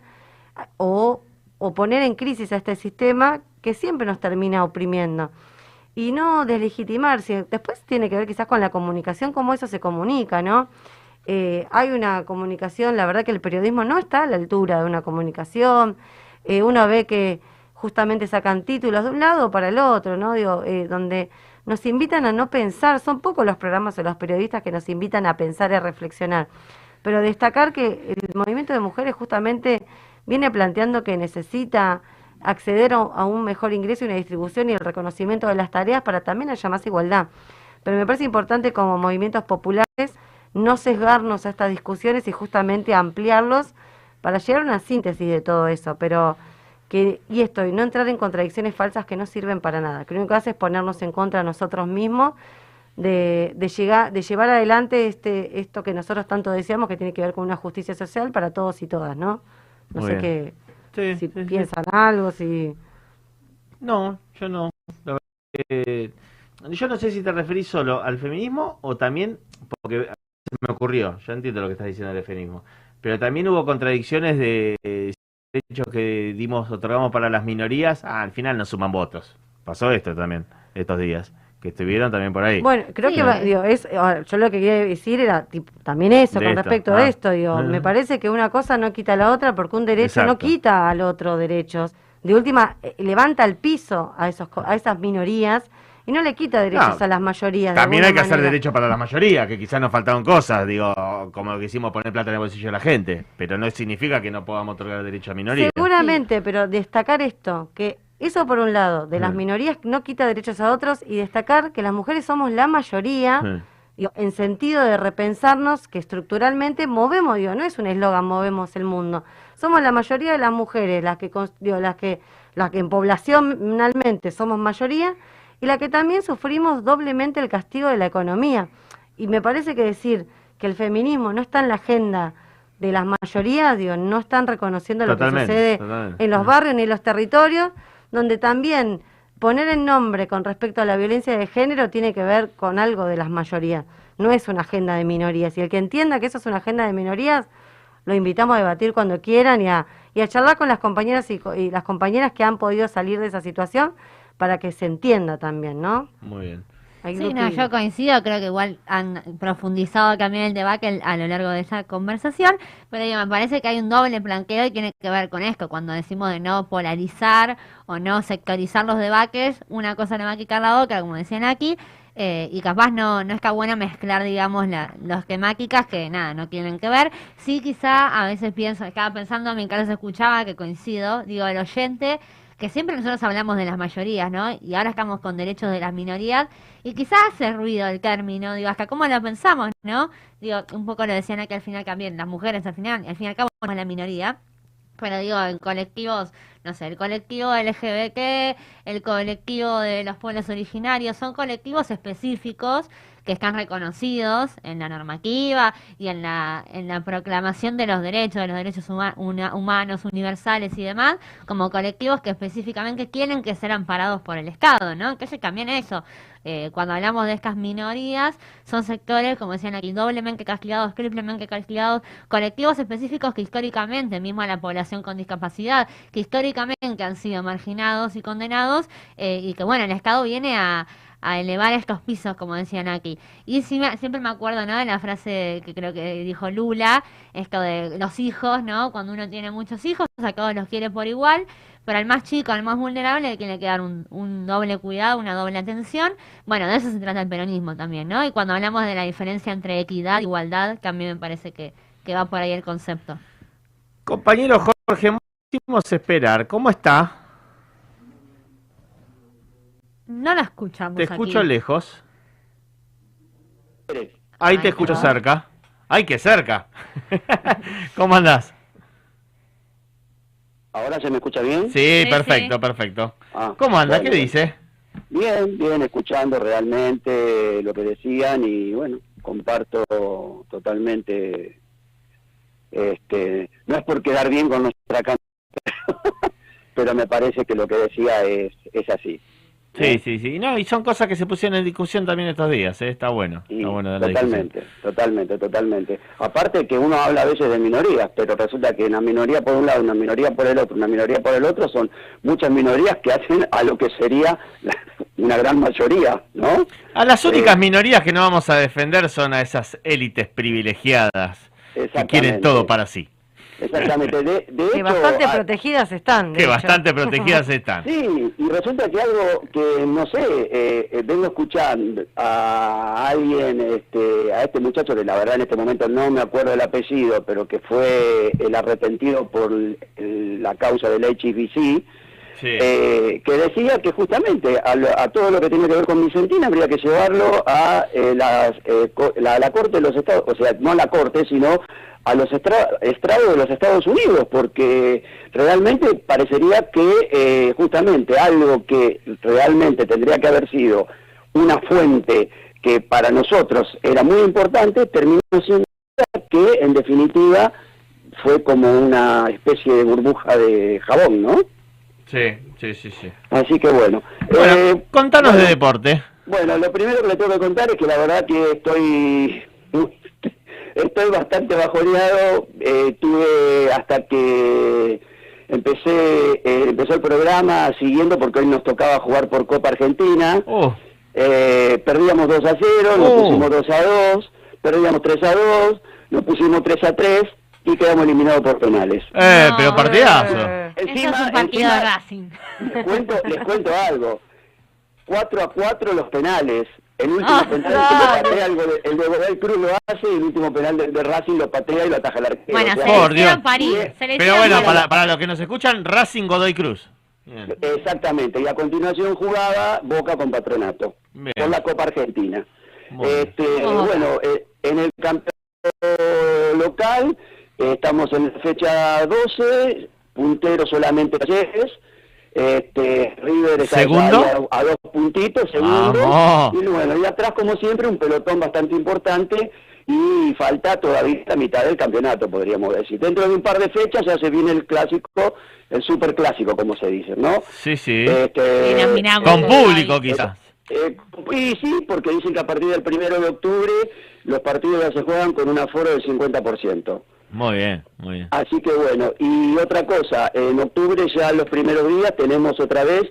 o, o poner en crisis a este sistema que siempre nos termina oprimiendo. Y no deslegitimar, si- después tiene que ver quizás con la comunicación, cómo eso se comunica, ¿no? Eh, hay una comunicación, la verdad que el periodismo no está a la altura de una comunicación, eh, uno ve que justamente sacan títulos de un lado para el otro, ¿no? Digo, eh, donde nos invitan a no pensar, son pocos los programas o los periodistas que nos invitan a pensar y a reflexionar, pero destacar que el movimiento de mujeres justamente viene planteando que necesita acceder a, a un mejor ingreso y una distribución y el reconocimiento de las tareas para también haya más igualdad. Pero me parece importante como movimientos populares no sesgarnos a estas discusiones y justamente ampliarlos para llegar a una síntesis de todo eso, pero que, y esto, y no entrar en contradicciones falsas que no sirven para nada, que lo único que hace es ponernos en contra de nosotros mismos, de, de, llegar, de llevar adelante este, esto que nosotros tanto deseamos, que tiene que ver con una justicia social para todos y todas, ¿no? No Muy sé qué, si piensan algo, si... No, yo no. La verdad que- yo no sé si te referís solo al feminismo o también, porque me ocurrió, yo entiendo lo que estás diciendo del feminismo, pero también hubo contradicciones de eh, derechos que dimos, otorgamos para las minorías, ah, al final no suman votos. Pasó esto también, estos días, que estuvieron también por ahí. Bueno, creo Sí. que va- digo, es, ahora, yo lo que quería decir era tipo, también eso De con esto, respecto ah. a esto. Digo, Ah. me parece que una cosa no quita la otra porque un derecho no quita al otro derechos. De última, eh, levanta al piso a, esos, co- a esas minorías y no le quita derechos No, a las mayorías. También hay que hacer manera. derecho para la mayoría, que quizás nos faltaron cosas, digo, como lo que hicimos poner plata en el bolsillo de la gente, pero no significa que no podamos otorgar derecho a minorías. Seguramente, pero destacar esto, que eso por un lado, de las Mm. minorías no quita derechos a otros y destacar que las mujeres somos la mayoría. Mm. en sentido de repensarnos que estructuralmente movemos, digo, no es un eslogan, movemos el mundo. Somos la mayoría de las mujeres, las que, digo, las que, las que en poblacionalmente somos mayoría y la que también sufrimos doblemente el castigo de la economía. Y me parece que decir que el feminismo no está en la agenda de las mayorías, digo, no están reconociendo lo que sucede totalmente. en los barrios ni en los territorios, donde también poner el nombre con respecto a la violencia de género tiene que ver con algo de las mayorías. No es una agenda de minorías. Y el que entienda que eso es una agenda de minorías, lo invitamos a debatir cuando quieran y a, y a charlar con las compañeras y, y las compañeras que han podido salir de esa situación para que se entienda también, ¿no? Muy bien. Hay Sí, no, yo coincido, creo que igual han profundizado también el debate a lo largo de esa conversación, pero digo, me parece que hay un doble planqueo y tiene que ver con esto, cuando decimos de no polarizar o no sectorizar los debates, una cosa no va a quitar la otra, como decían aquí, eh, y capaz no, no está bueno mezclar, digamos, la, los temáticas que nada, no tienen que ver. Sí, quizá a veces pienso, estaba pensando mientras escuchaba, que coincido, digo, el oyente que siempre nosotros hablamos de las mayorías, ¿no? Y ahora estamos con derechos de las minorías y quizás hace ruido el término, digo, hasta cómo lo pensamos, ¿no? Digo, un poco lo decían aquí al final también, las mujeres al final, al fin y al cabo somos la minoría, pero digo, en colectivos, no sé, el colectivo LGBT, el colectivo de los pueblos originarios, son colectivos específicos que están reconocidos en la normativa y en la, en la proclamación de los derechos, de los derechos humanos universales y demás, como colectivos que específicamente quieren que sean amparados por el Estado, ¿no? Entonces también eso, eh, cuando hablamos de estas minorías, son sectores, como decían aquí, doblemente castigados, triplemente castigados, colectivos específicos que históricamente, mismo a la población con discapacidad, que históricamente han sido marginados y condenados, eh, y que bueno, el Estado viene a, a elevar estos pisos, como decían aquí. Y siempre me acuerdo, ¿no? De la frase que creo que dijo Lula, esto de los hijos, ¿no? Cuando uno tiene muchos hijos, a todos los quiere por igual, pero al más chico, al más vulnerable, le tiene que dar un, un doble cuidado, una doble atención. Bueno, de eso se trata el peronismo también, ¿no? Y cuando hablamos de la diferencia entre equidad e igualdad, también me parece que, que va por ahí el concepto. Compañero Jorge, esperar. ¿Cómo está? No la escuchamos Te aquí. escucho lejos. Ahí te escucho no. cerca. ¡Ay, qué cerca! ¿Cómo andás? ¿Ahora se me escucha bien? Sí, perfecto, perfecto. Ah, ¿Cómo anda? bueno, ¿Qué dice? Bien, bien, escuchando realmente lo que decían y bueno, comparto totalmente. Este, no es por quedar bien con nuestra cantidad, pero me parece que lo que decía es, es así. Sí, sí, sí. No, y son cosas que se pusieron en discusión también estos días, ¿eh? Está bueno. Y Está bueno de la discusión. totalmente, totalmente, totalmente. Aparte que uno habla a veces de minorías, pero resulta que una minoría por un lado, una minoría por el otro, una minoría por el otro, son muchas minorías que hacen a lo que sería la- una gran mayoría, ¿no? A las Eh, únicas minorías que no vamos a defender son a esas élites privilegiadas que quieren todo para sí. Exactamente. De, de Que hecho, bastante a- protegidas están. de Que hecho. bastante protegidas están. Sí, y resulta que algo que, no sé, eh, eh, vengo escuchando a alguien, este, a este muchacho que la verdad en este momento no me acuerdo el apellido, pero que fue el arrepentido por el- la causa del HBC, eh, que decía que justamente a, lo- a todo lo que tiene que ver con Vicentina habría que llevarlo a eh, las, eh, co- la, la Corte de los Estados, o sea, no a la Corte, sino a los estra- estrados de los Estados Unidos, porque realmente parecería que eh, justamente algo que realmente tendría que haber sido una fuente que para nosotros era muy importante, terminó siendo que en definitiva fue como una especie de burbuja de jabón, ¿no? Sí, sí, sí, sí. Así que bueno. Bueno, Eh, contanos bueno, de deporte. Bueno, lo primero que le tengo que contar es que la verdad que estoy estoy bastante bajoneado. Eh, tuve hasta que empecé eh, empezó el programa siguiendo porque hoy nos tocaba jugar por Copa Argentina. Eh, perdíamos 2 a 0, nos Oh. pusimos 2 a 2, perdíamos 3 a 2, nos pusimos 3 a 3 y quedamos eliminados por penales. Eh, pero partidazo. Eso es un partido de Racing. Les cuento, les cuento algo. 4 a 4 los penales. El último Ah, penal claro. que lo patea el, Go- el de Godoy Cruz lo hace y el último penal de, de Racing lo patea y lo ataja el arquero. Bueno, O sea, Por Dios. Se le Pero bueno, para, para los que nos escuchan, Racing Godoy Cruz. Bien. Exactamente, y a continuación jugaba Boca con Patronato Bien. por la Copa Argentina. Bueno. Este, Oh. Bueno, eh, en el campeonato local eh, estamos en fecha 12, puntero solamente Talleres, este, River está ¿Segundo? a, a dos puntitos, segundo, Vamos. y bueno, y atrás como siempre un pelotón bastante importante y falta todavía la mitad del campeonato, podríamos decir. Dentro de un par de fechas ya se viene el clásico, el super clásico, como se dice, ¿no? Sí, sí. Este, Denominamos. Con público, quizás. eh, y sí, porque dicen que a partir del primero de octubre los partidos ya se juegan con un aforo del 50%. Muy bien, muy bien. Así que bueno, y otra cosa, en octubre ya los primeros días tenemos otra vez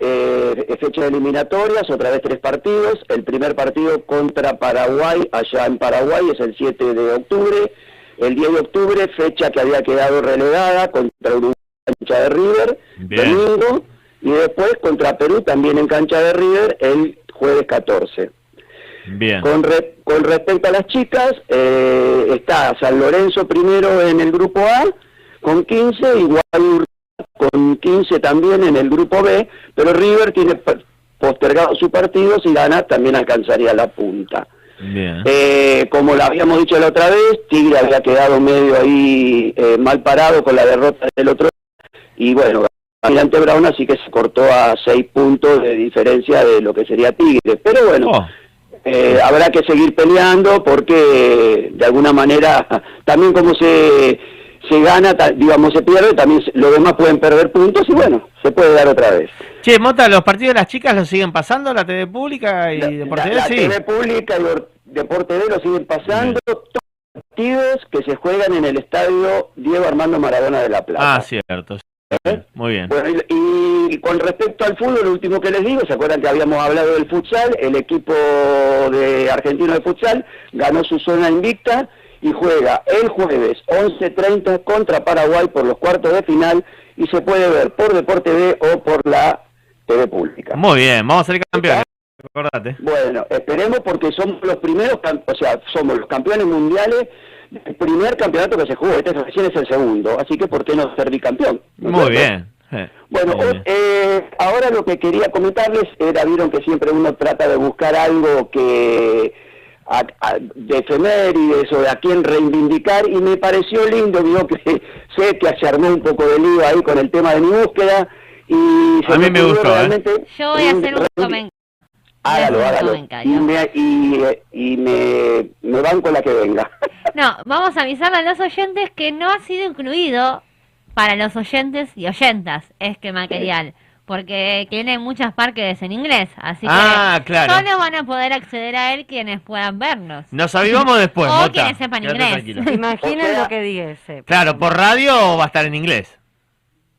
eh, fecha eliminatorias, otra vez tres partidos. El primer partido contra Paraguay, allá en Paraguay, es el 7 de octubre. El 10 de octubre, fecha que había quedado relegada contra Uruguay en cancha de River, Bien. domingo. Y después contra Perú, también en cancha de River, el jueves 14. Bien. Con, re- con respecto a las chicas, eh, está San Lorenzo primero en el grupo A, con 15, igual con 15 también en el grupo B, pero River tiene postergado su partido, si gana también alcanzaría la punta. Bien. Eh, como lo habíamos dicho la otra vez, Tigre había quedado medio ahí eh, mal parado con la derrota del otro y bueno, Almirante Brown así que se cortó a seis puntos de diferencia de lo que sería Tigre, pero bueno, Oh, eh, habrá que seguir peleando porque de alguna manera también como se se gana, digamos, se pierde, también los demás pueden perder puntos y bueno, se puede dar otra vez. Che, Mota, ¿los partidos de las chicas los siguen pasando la TV pública y Deporte la, la sí? TV pública y Or- Deporte B lo siguen pasando todos los partidos que se juegan en el estadio Diego Armando Maradona de la Plata. Ah, cierto. Sí. Muy bien. Bueno, y, y con respecto al fútbol, lo último que les digo, ¿se acuerdan que habíamos hablado del futsal? El equipo de argentino de futsal ganó su zona invicta y juega el jueves 11.30 contra Paraguay por los cuartos de final y se puede ver por Deporte B o por la TV pública. Muy bien, vamos a salir campeones. Acordate. Bueno, esperemos porque somos los primeros, o sea, somos los campeones mundiales del primer campeonato que se jugó, este recién es el segundo, así que ¿por qué no ser bicampeón? ¿No Muy cierto? bien. Eh, Bueno, bien. eh, ahora lo que quería comentarles era, vieron que siempre uno trata de buscar algo que a, a- de efemérides o de a quién reivindicar y me pareció lindo, digo que sé que se armó un poco de lío ahí con el tema de mi búsqueda y se A mí me ocurrió gustó, ¿eh? realmente Yo voy a hacer un comentario. Hágalo, hágalo. Y, me, y, y me, me banco la que venga. No, vamos a avisarle a los oyentes que no ha sido incluido para los oyentes y oyentas este material, porque tiene muchas parques en inglés, así Ah, que claro. solo van a poder acceder a él quienes puedan vernos. Nos avivamos después, O Mota. quienes sepan Quédate inglés. Imaginen O sea- lo que dice. Claro, por radio va a estar en inglés.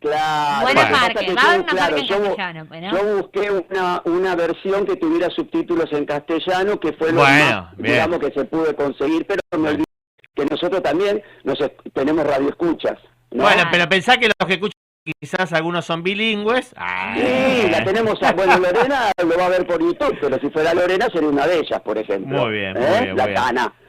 Claro. Buena va a haber yo, una claro, parque en yo- castellano, pero... Yo busqué una, una versión que tuviera subtítulos en castellano, que fue lo Bueno, más, digamos, que se pudo conseguir, pero me olvidé que nosotros también nos tenemos radioescuchas. ¿no? Bueno, pero pensá que los que escuchan quizás algunos son bilingües. Ah, Sí, la tenemos a, bueno, Lorena lo va a ver por YouTube, pero si fuera Lorena sería una de ellas, por ejemplo. Muy bien, muy ¿Eh? bien, La muy bien.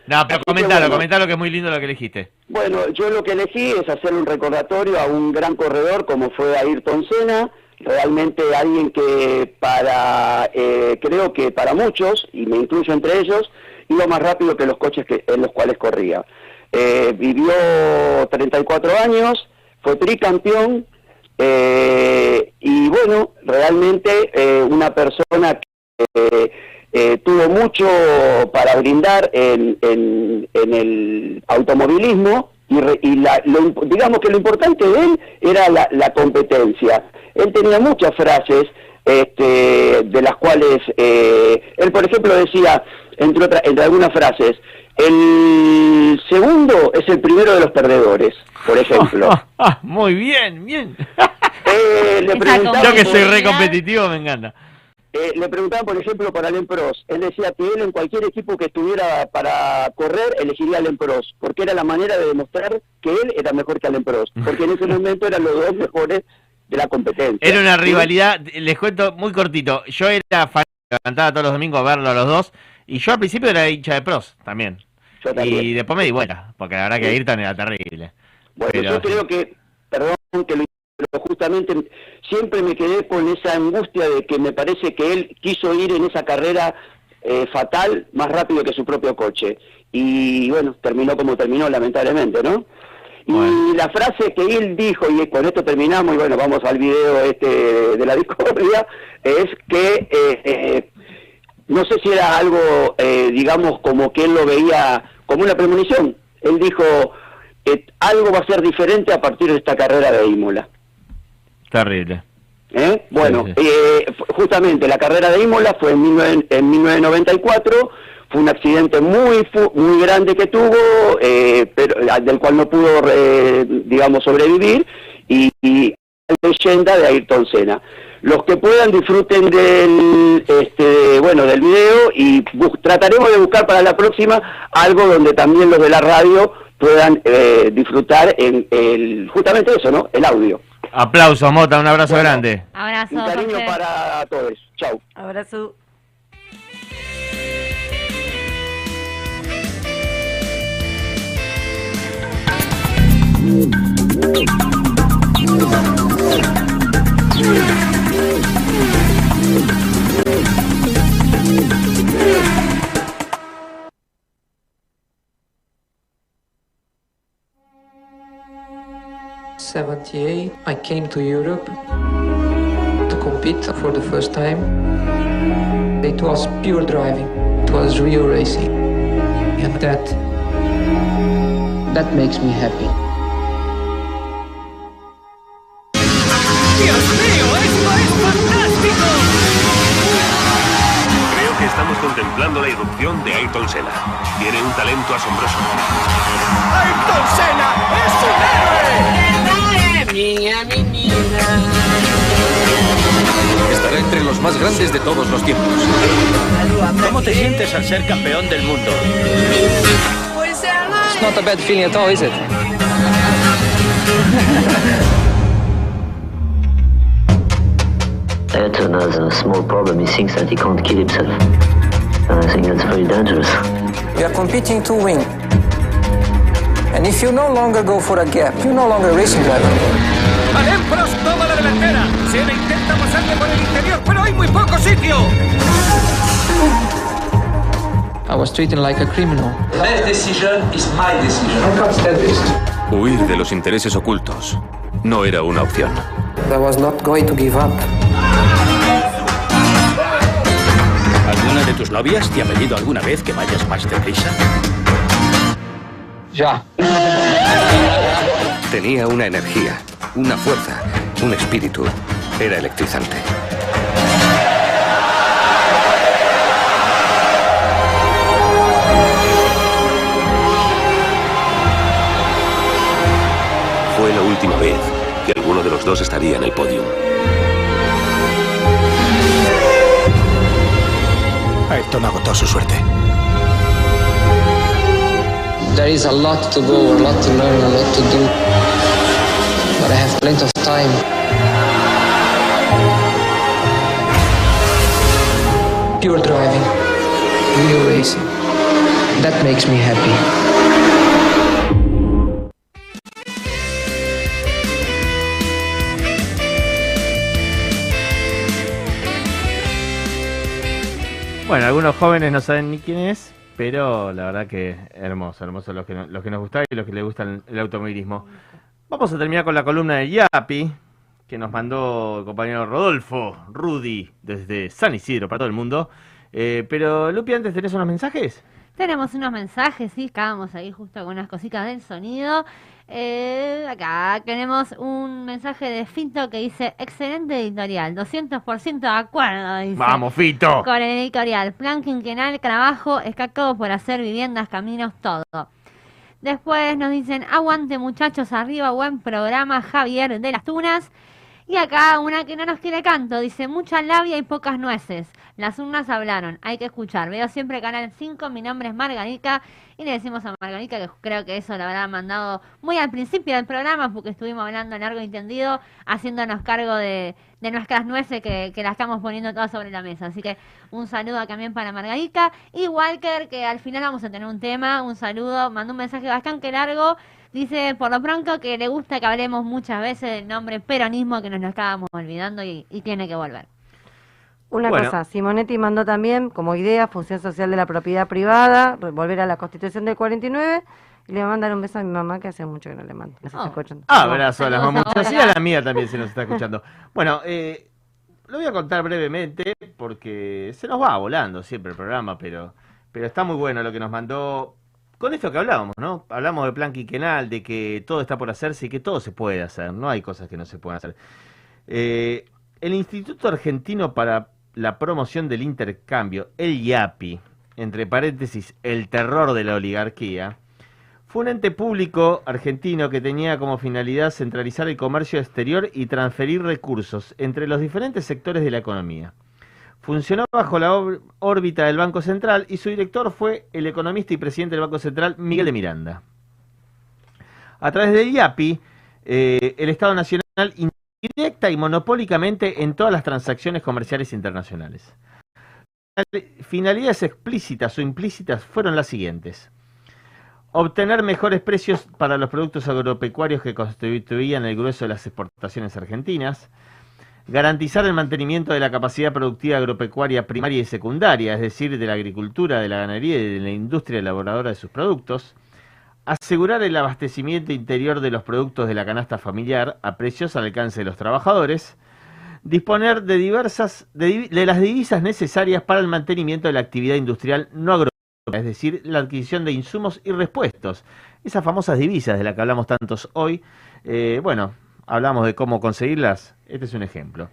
No, pero comentalo, comentalo que es muy lindo lo que elegiste. Bueno, yo lo que elegí es hacer un recordatorio a un gran corredor como fue Ayrton Senna, realmente alguien que para, eh, creo que para muchos, y me incluyo entre ellos, iba más rápido que los coches que, en los cuales corría. Eh, vivió 34 años, fue tricampeón, eh, y bueno, realmente eh, una persona que eh, tuvo mucho para brindar en, en- en el automovilismo y, re- y la- lo digamos que lo importante de él era la, la competencia. Él tenía muchas frases este, de las cuales eh, él, por ejemplo, decía, entre, otras entre algunas frases, el segundo es el primero de los perdedores, por ejemplo. Ah, muy bien, bien. Eh, le Yo que soy re competitivo, me encanta. Eh, le preguntaban, por ejemplo, para Alain Prost. Él decía que él en cualquier equipo que estuviera para correr, elegiría a Alain Prost, porque era la manera de demostrar que él era mejor que Alain Prost, porque en ese momento eran los dos mejores de la competencia. Era una rivalidad, les cuento muy cortito. Yo era fan, cantaba todos los domingos a verlo a los dos. Y yo al principio era hincha de pros también. Yo también. Y después me di vuelta, porque la verdad que. Ayrton era terrible. Bueno, Pero- yo creo que, perdón que lo pero justamente siempre me quedé con esa angustia de que me parece que él quiso ir en esa carrera eh, fatal más rápido que su propio coche. Y bueno, terminó como terminó, lamentablemente, ¿no? Y la frase que él dijo, y con esto terminamos, y bueno, vamos al video este de la discordia, es que eh, eh, no sé si era algo, eh, digamos, como que él lo veía como una premonición. Él dijo, algo va a ser diferente a partir de esta carrera de Imola. Terrible. ¿eh? Bueno, Sí, sí. eh, justamente la carrera de Imola fue en, 19 en 1994, fue un accidente muy muy grande que tuvo, eh, pero del cual no pudo, eh, digamos, sobrevivir, y, y la leyenda de Ayrton Senna. Los que puedan disfruten del, este, bueno, del video y trataremos de buscar para la próxima algo donde también los de la radio puedan eh, disfrutar en el, justamente eso, ¿no? El audio. Aplausos, Mota, un abrazo grande. Abrazo, Un cariño Jorge. para todos. Chau. Abrazo. Seventy-eight, I came to Europe to compete for the first time. It was pure driving. It was real racing. And that that makes me happy. ¡Dios mío! ¡Esto es fantástico! Creo que estamos contemplando la irrupción de Ayrton Senna. Tiene un talento asombroso. ¡Ayrton Senna es un héroe! Niña, mi niña. Estará entre los más grandes de todos los tiempos. ¿Cómo te sientes al ser campeón del mundo? It's not a bad feeling at all, is it? Ayrton has a small problem. He thinks that he can't kill himself. And I think that's very dangerous. We are competing to win. And if you no longer go for a gap, you're no longer a racing driver. Alain Prost toma la delantera. Senna intenta pasarle por el interior, pero hay muy poco sitio. I was treated like a criminal. That decision is my decision. I can't stand this. Huir de los intereses ocultos no era una opción. I was not going to give up. ¿Alguna de tus novias te ha pedido alguna vez que vayas más deprisa? Ya. Tenía una energía, una fuerza, un espíritu. Era electrizante. Fue la última vez que alguno de los dos estaría en el podio. Ayrton agotó su suerte. There is a lot to go, a lot to learn, a lot to do. But I have plenty of time. Pure driving, real racing. That makes me happy. Bueno, algunos jóvenes no saben ni quién es, pero la verdad que hermoso, hermoso los que, no- los que nos gusta y los que les gusta el, el automovilismo. Vamos a terminar con la columna de Yapi, que nos mandó el compañero Rodolfo Rudy desde San Isidro para todo el mundo. Eh, pero Lupi, antes tenés unos mensajes. Tenemos unos mensajes, sí, estábamos ahí justo con unas cositas del sonido. Eh, acá tenemos un mensaje de Finto que dice, excelente editorial, 200% de acuerdo, dice. Vamos, Fito. Con el editorial, plan quinquenal, trabajo, escacado por hacer viviendas, caminos, todo. Después nos dicen, aguante muchachos, arriba, buen programa, Javier de las Tunas. Y acá una que no nos quiere canto, dice, mucha labia y pocas nueces. Las urnas hablaron, hay que escuchar. Veo siempre Canal 5, mi nombre es Margarita. Y le decimos a Margarita que creo que eso lo habrá mandado muy al principio del programa, porque estuvimos hablando largo y tendido, haciéndonos cargo de, de nuestras nueces que, que las estamos poniendo todas sobre la mesa. Así que un saludo también para Margarita. Y Walker, que al final vamos a tener un tema, un saludo, mandó un mensaje bastante largo. Dice, por lo pronto, que le gusta que hablemos muchas veces del nombre peronismo, que nos lo estábamos olvidando y, y tiene que volver. Una Bueno. cosa, Simonetti mandó también como idea función social de la propiedad privada, volver a la constitución del 49 y le va a mandar un beso a mi mamá que hace mucho que no le mando. No se está escuchando. Abrazo a las mamuchas y a la mía también se nos está escuchando. Bueno, eh, lo voy a contar brevemente porque se nos va volando siempre el programa, pero, pero está muy bueno lo que nos mandó. Con esto que hablábamos, ¿no? Hablamos de plan quinquenal, de que todo está por hacerse y que todo se puede hacer, no hay cosas que no se puedan hacer. Eh, el Instituto Argentino para la Promoción del Intercambio, el IAPI, entre paréntesis, el terror de la oligarquía, fue un ente público argentino que tenía como finalidad centralizar el comercio exterior y transferir recursos entre los diferentes sectores de la economía. Funcionó bajo la ór- órbita del Banco Central y su director fue el economista y presidente del Banco Central, Miguel de Miranda. A través del IAPI, eh, el Estado Nacional indirecta y monopólicamente en todas las transacciones comerciales internacionales. Finalidades explícitas o implícitas fueron las siguientes. Obtener mejores precios para los productos agropecuarios que constituían el grueso de las exportaciones argentinas. Garantizar el mantenimiento de la capacidad productiva agropecuaria primaria y secundaria, es decir, de la agricultura, de la ganadería y de la industria elaboradora de sus productos. Asegurar el abastecimiento interior de los productos de la canasta familiar a precios al alcance de los trabajadores. disponer de diversas de, las divisas necesarias para el mantenimiento de la actividad industrial no agronómica, es decir, la adquisición de insumos y repuestos. Esas famosas divisas de las que hablamos tantos hoy, eh, bueno, hablamos de cómo conseguirlas, este es un ejemplo.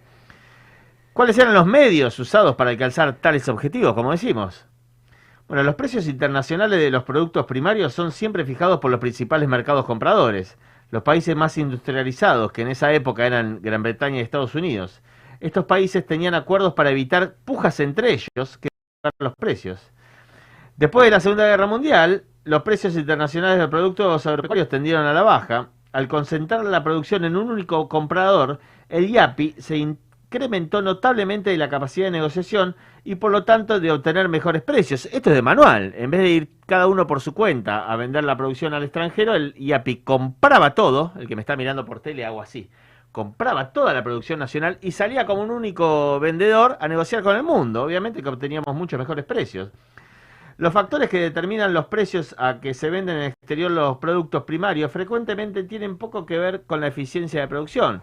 ¿Cuáles eran los medios usados para alcanzar tales objetivos, como decimos? Bueno, los precios internacionales de los productos primarios son siempre fijados por los principales mercados compradores, los países más industrializados, que en esa época eran Gran Bretaña y Estados Unidos. Estos países tenían acuerdos para evitar pujas entre ellos que los precios. Después de la Segunda Guerra Mundial, los precios internacionales de los productos agropecuarios tendieron a la baja. Al concentrar la producción en un único comprador, el IAPI se incrementó notablemente la capacidad de negociación y por lo tanto de obtener mejores precios. Esto es de manual. En vez de ir cada uno por su cuenta a vender la producción al extranjero, el IAPI compraba todo. El que me está mirando por tele hago así. Compraba toda la producción nacional y salía como un único vendedor a negociar con el mundo. Obviamente que obteníamos muchos mejores precios. Los factores que determinan los precios a que se venden en el exterior los productos primarios frecuentemente tienen poco que ver con la eficiencia de producción.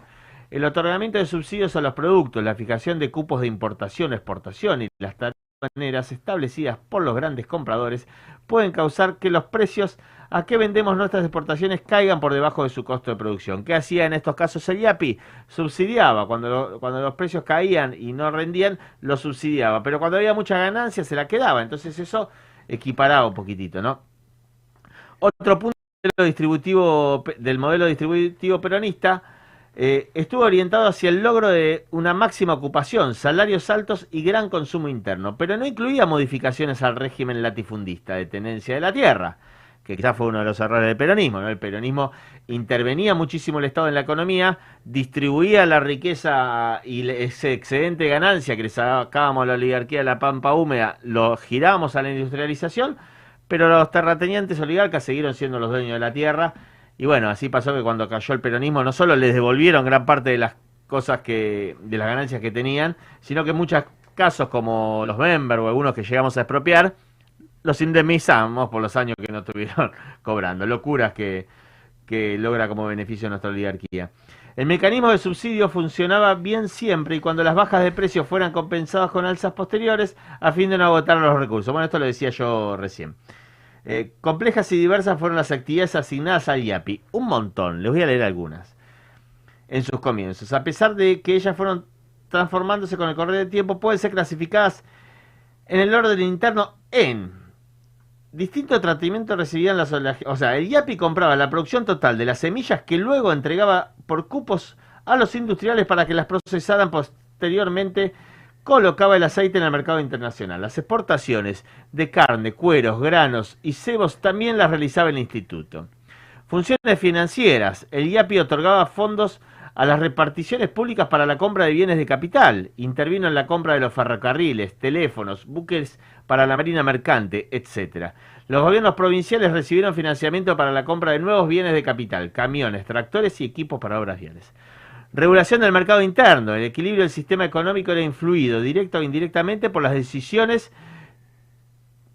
El otorgamiento de subsidios a los productos, la fijación de cupos de importación, exportación y las tarifas establecidas por los grandes compradores pueden causar que los precios a que vendemos nuestras exportaciones caigan por debajo de su costo de producción. ¿Qué hacía en estos casos el IAPI? Subsidiaba. Cuando, cuando los precios caían y no rendían, lo subsidiaba. Pero cuando había mucha ganancia, se la quedaba. Entonces eso equiparaba un poquitito, ¿no? Otro punto del distributivo, del modelo distributivo peronista eh, estuvo orientado hacia el logro de una máxima ocupación, salarios altos y gran consumo interno, pero no incluía modificaciones al régimen latifundista de tenencia de la tierra, que quizás fue uno de los errores del peronismo. ¿no? El peronismo intervenía muchísimo el Estado en la economía, distribuía la riqueza y ese excedente de ganancia que le sacábamos a la oligarquía de la pampa húmeda, lo girábamos a la industrialización, pero los terratenientes oligarcas siguieron siendo los dueños de la tierra. Y bueno, así pasó que cuando cayó el peronismo no solo les devolvieron gran parte de las cosas que, de las ganancias que tenían, sino que en muchos casos como los Member o algunos que llegamos a expropiar, los indemnizamos por los años que no estuvieron cobrando. Locuras que, que logra como beneficio nuestra oligarquía. El mecanismo de subsidio funcionaba bien siempre y cuando las bajas de precios fueran compensadas con alzas posteriores a fin de no agotar los recursos. Bueno, esto lo decía yo recién. Eh, complejas y diversas fueron las actividades asignadas al IAPI. Un montón, les voy a leer algunas. En sus comienzos. A pesar de que ellas fueron transformándose con el correr del tiempo, pueden ser clasificadas en el orden interno en distinto tratamiento recibían las O sea, el IAPI compraba la producción total de las semillas que luego entregaba por cupos a los industriales para que las procesaran posteriormente. Colocaba el aceite en el mercado internacional. Las exportaciones de carne, cueros, granos y cebos también las realizaba el instituto. Funciones financieras. El IAPI otorgaba fondos a las reparticiones públicas para la compra de bienes de capital. Intervino en la compra de los ferrocarriles, teléfonos, buques para la marina mercante, etc. Los gobiernos provinciales recibieron financiamiento para la compra de nuevos bienes de capital, camiones, tractores y equipos para obras viales. Regulación del mercado interno. El equilibrio del sistema económico era influido directa o indirectamente por las decisiones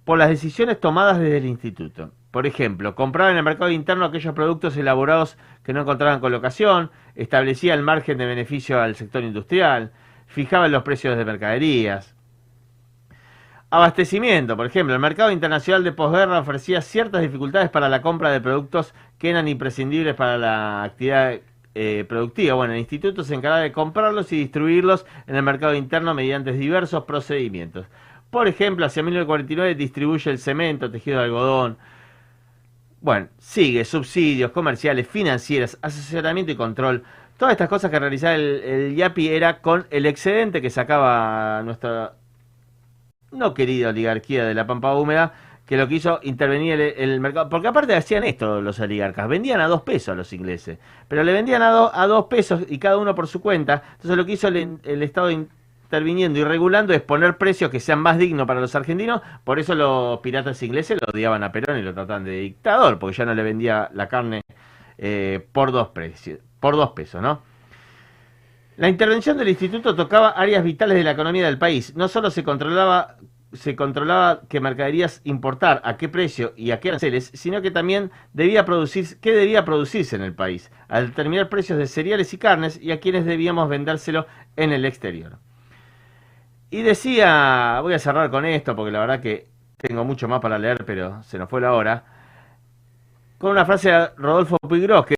por las decisiones tomadas desde el instituto. Por ejemplo, compraba en el mercado interno aquellos productos elaborados que no encontraban colocación, establecía el margen de beneficio al sector industrial, fijaba los precios de mercaderías. Abastecimiento, por ejemplo, el mercado internacional de posguerra ofrecía ciertas dificultades para la compra de productos que eran imprescindibles para la actividad eh, productiva. Bueno, el instituto se encargaba de comprarlos y distribuirlos en el mercado interno mediante diversos procedimientos. Por ejemplo, hacia 1949 distribuye el cemento, tejido de algodón. Bueno, sigue subsidios comerciales, financieras, asesoramiento y control. Todas estas cosas que realizaba el, el IAPI era con el excedente que sacaba nuestra no querida oligarquía de la Pampa Húmeda, que lo que hizo intervenir el, el mercado. Porque aparte hacían esto los oligarcas, vendían a dos pesos a los ingleses, pero le vendían a, do- a dos pesos y cada uno por su cuenta. Entonces lo que hizo el, el Estado interviniendo y regulando es poner precios que sean más dignos para los argentinos. Por eso los piratas ingleses lo odiaban a Perón y lo trataban de dictador, porque ya no le vendía la carne eh, por dos precios, por dos pesos, ¿no? La intervención del instituto tocaba áreas vitales de la economía del país. No solo se controlaba, se controlaba qué mercaderías importar, a qué precio y a qué aranceles, sino que también debía producir, qué debía producirse en el país, al determinar precios de cereales y carnes y a quienes debíamos vendérselo en el exterior. Y decía, voy a cerrar con esto porque la verdad que tengo mucho más para leer, pero se nos fue la hora, con una frase de Rodolfo Puigros que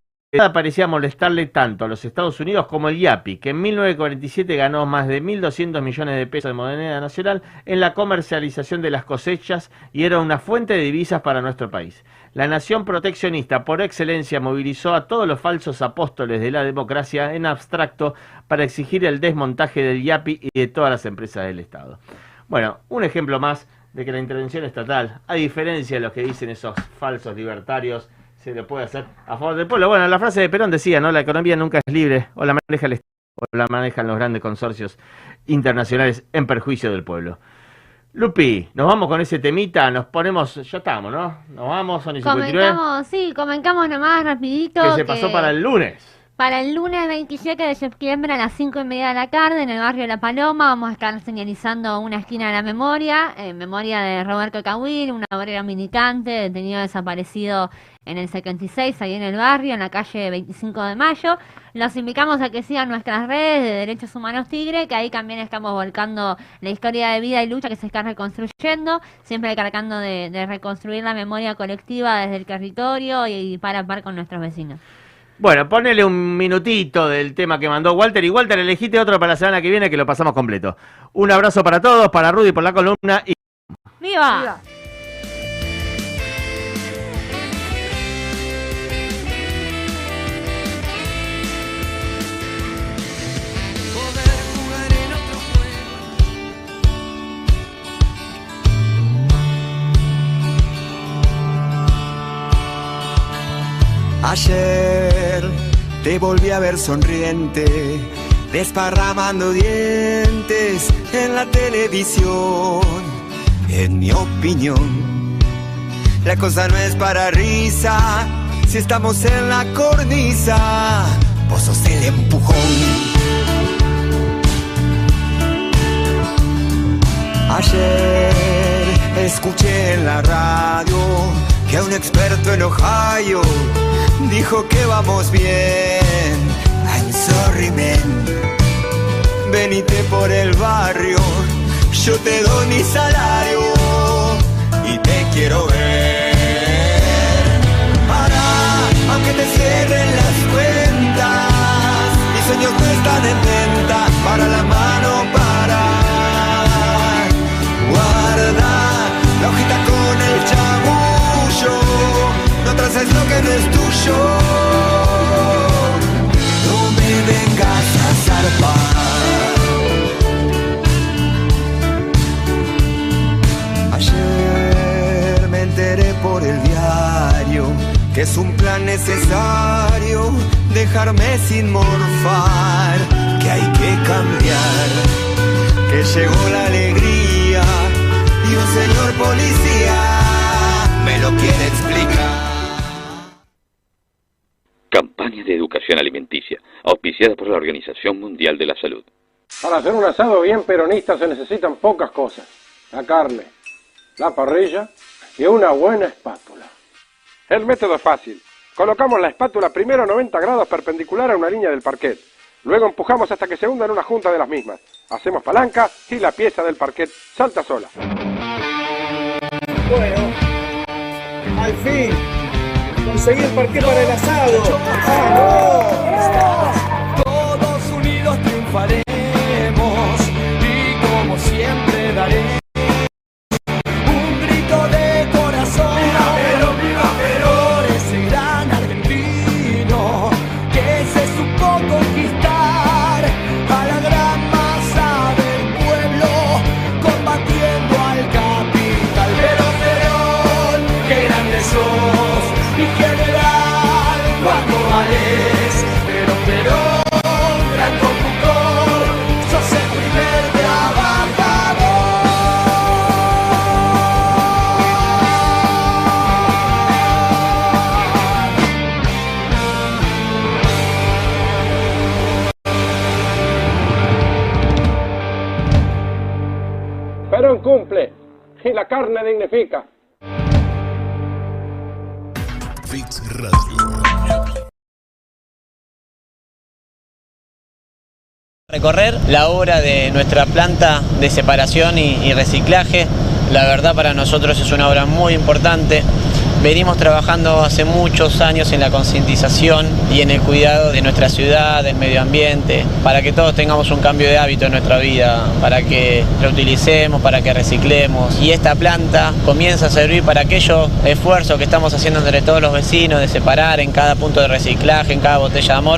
parecía molestarle tanto a los Estados Unidos como el YAPI, que en 1947 ganó más de 1.200 millones de pesos de moneda nacional en la comercialización de las cosechas y era una fuente de divisas para nuestro país. La nación proteccionista por excelencia movilizó a todos los falsos apóstoles de la democracia en abstracto para exigir el desmontaje del YAPI y de todas las empresas del Estado. Bueno, un ejemplo más de que la intervención estatal, a diferencia de lo que dicen esos falsos libertarios, se le puede hacer a favor del pueblo. Bueno, la frase de Perón decía, ¿no? La economía nunca es libre, o la maneja el Estado, o la manejan los grandes consorcios internacionales en perjuicio del pueblo. Lupi, nos vamos con ese temita, nos ponemos, ya estamos, ¿no? Nos vamos, son y 59, Comentamos, sí, comentamos nomás rapidito. que se pasó para el lunes. Para el lunes 27 de septiembre a las 5 y media de la tarde en el barrio La Paloma vamos a estar señalizando una esquina de la memoria, en memoria de Roberto Cahuil, un obrero militante detenido desaparecido en el 76 ahí en el barrio, en la calle 25 de Mayo. Los invitamos a que sigan nuestras redes de Derechos Humanos Tigre, que ahí también estamos volcando la historia de vida y lucha que se está reconstruyendo, siempre tratando de, de reconstruir la memoria colectiva desde el territorio y, y para par con nuestros vecinos. Bueno, ponele un minutito del tema que mandó Walter y Walter, elegiste otro para la semana que viene que lo pasamos completo. Un abrazo para todos, para Rudy por la columna y ¡Viva! Ayer te volví a ver sonriente, desparramando dientes en la televisión. En mi opinión, la cosa no es para risa si estamos en la cornisa. Vos sos el empujón. Ayer escuché en la radio que un experto en Ohio dijo que vamos bien. I'm sorry, man. Venite por el barrio, yo te doy mi salario y te quiero ver. Para, aunque te cierren las cuentas, mis sueños no están en venta. Para la mano, traces lo que no es tuyo. No me vengas a zarpar. Ayer me enteré por el diario que es un plan necesario dejarme sin morfar, que hay que cambiar, que llegó la alegría y un señor policía me lo quiere explicar. Campaña de educación alimenticia, auspiciada por la Organización Mundial de la Salud. Para hacer un asado bien peronista se necesitan pocas cosas. La carne, la parrilla y una buena espátula. El método es fácil. Colocamos la espátula primero a 90 grados perpendicular a una línea del parquet. Luego empujamos hasta que se hunda en una junta de las mismas. Hacemos palanca y la pieza del parquet salta sola. Bueno, al fin, conseguí el parque para el asado. ¡Vamos! Todos unidos triunfaremos La carne dignifica. Fix Radio. Recorrer la obra de nuestra planta de separación y, y reciclaje, la verdad para nosotros es una obra muy importante. Venimos trabajando hace muchos años en la concientización y en el cuidado de nuestra ciudad, del medio ambiente, para que todos tengamos un cambio de hábito en nuestra vida, para que reutilicemos, para que reciclemos. Y esta planta comienza a servir para aquellos esfuerzos que estamos haciendo entre todos los vecinos de separar en cada punto de reciclaje, en cada botella de amor,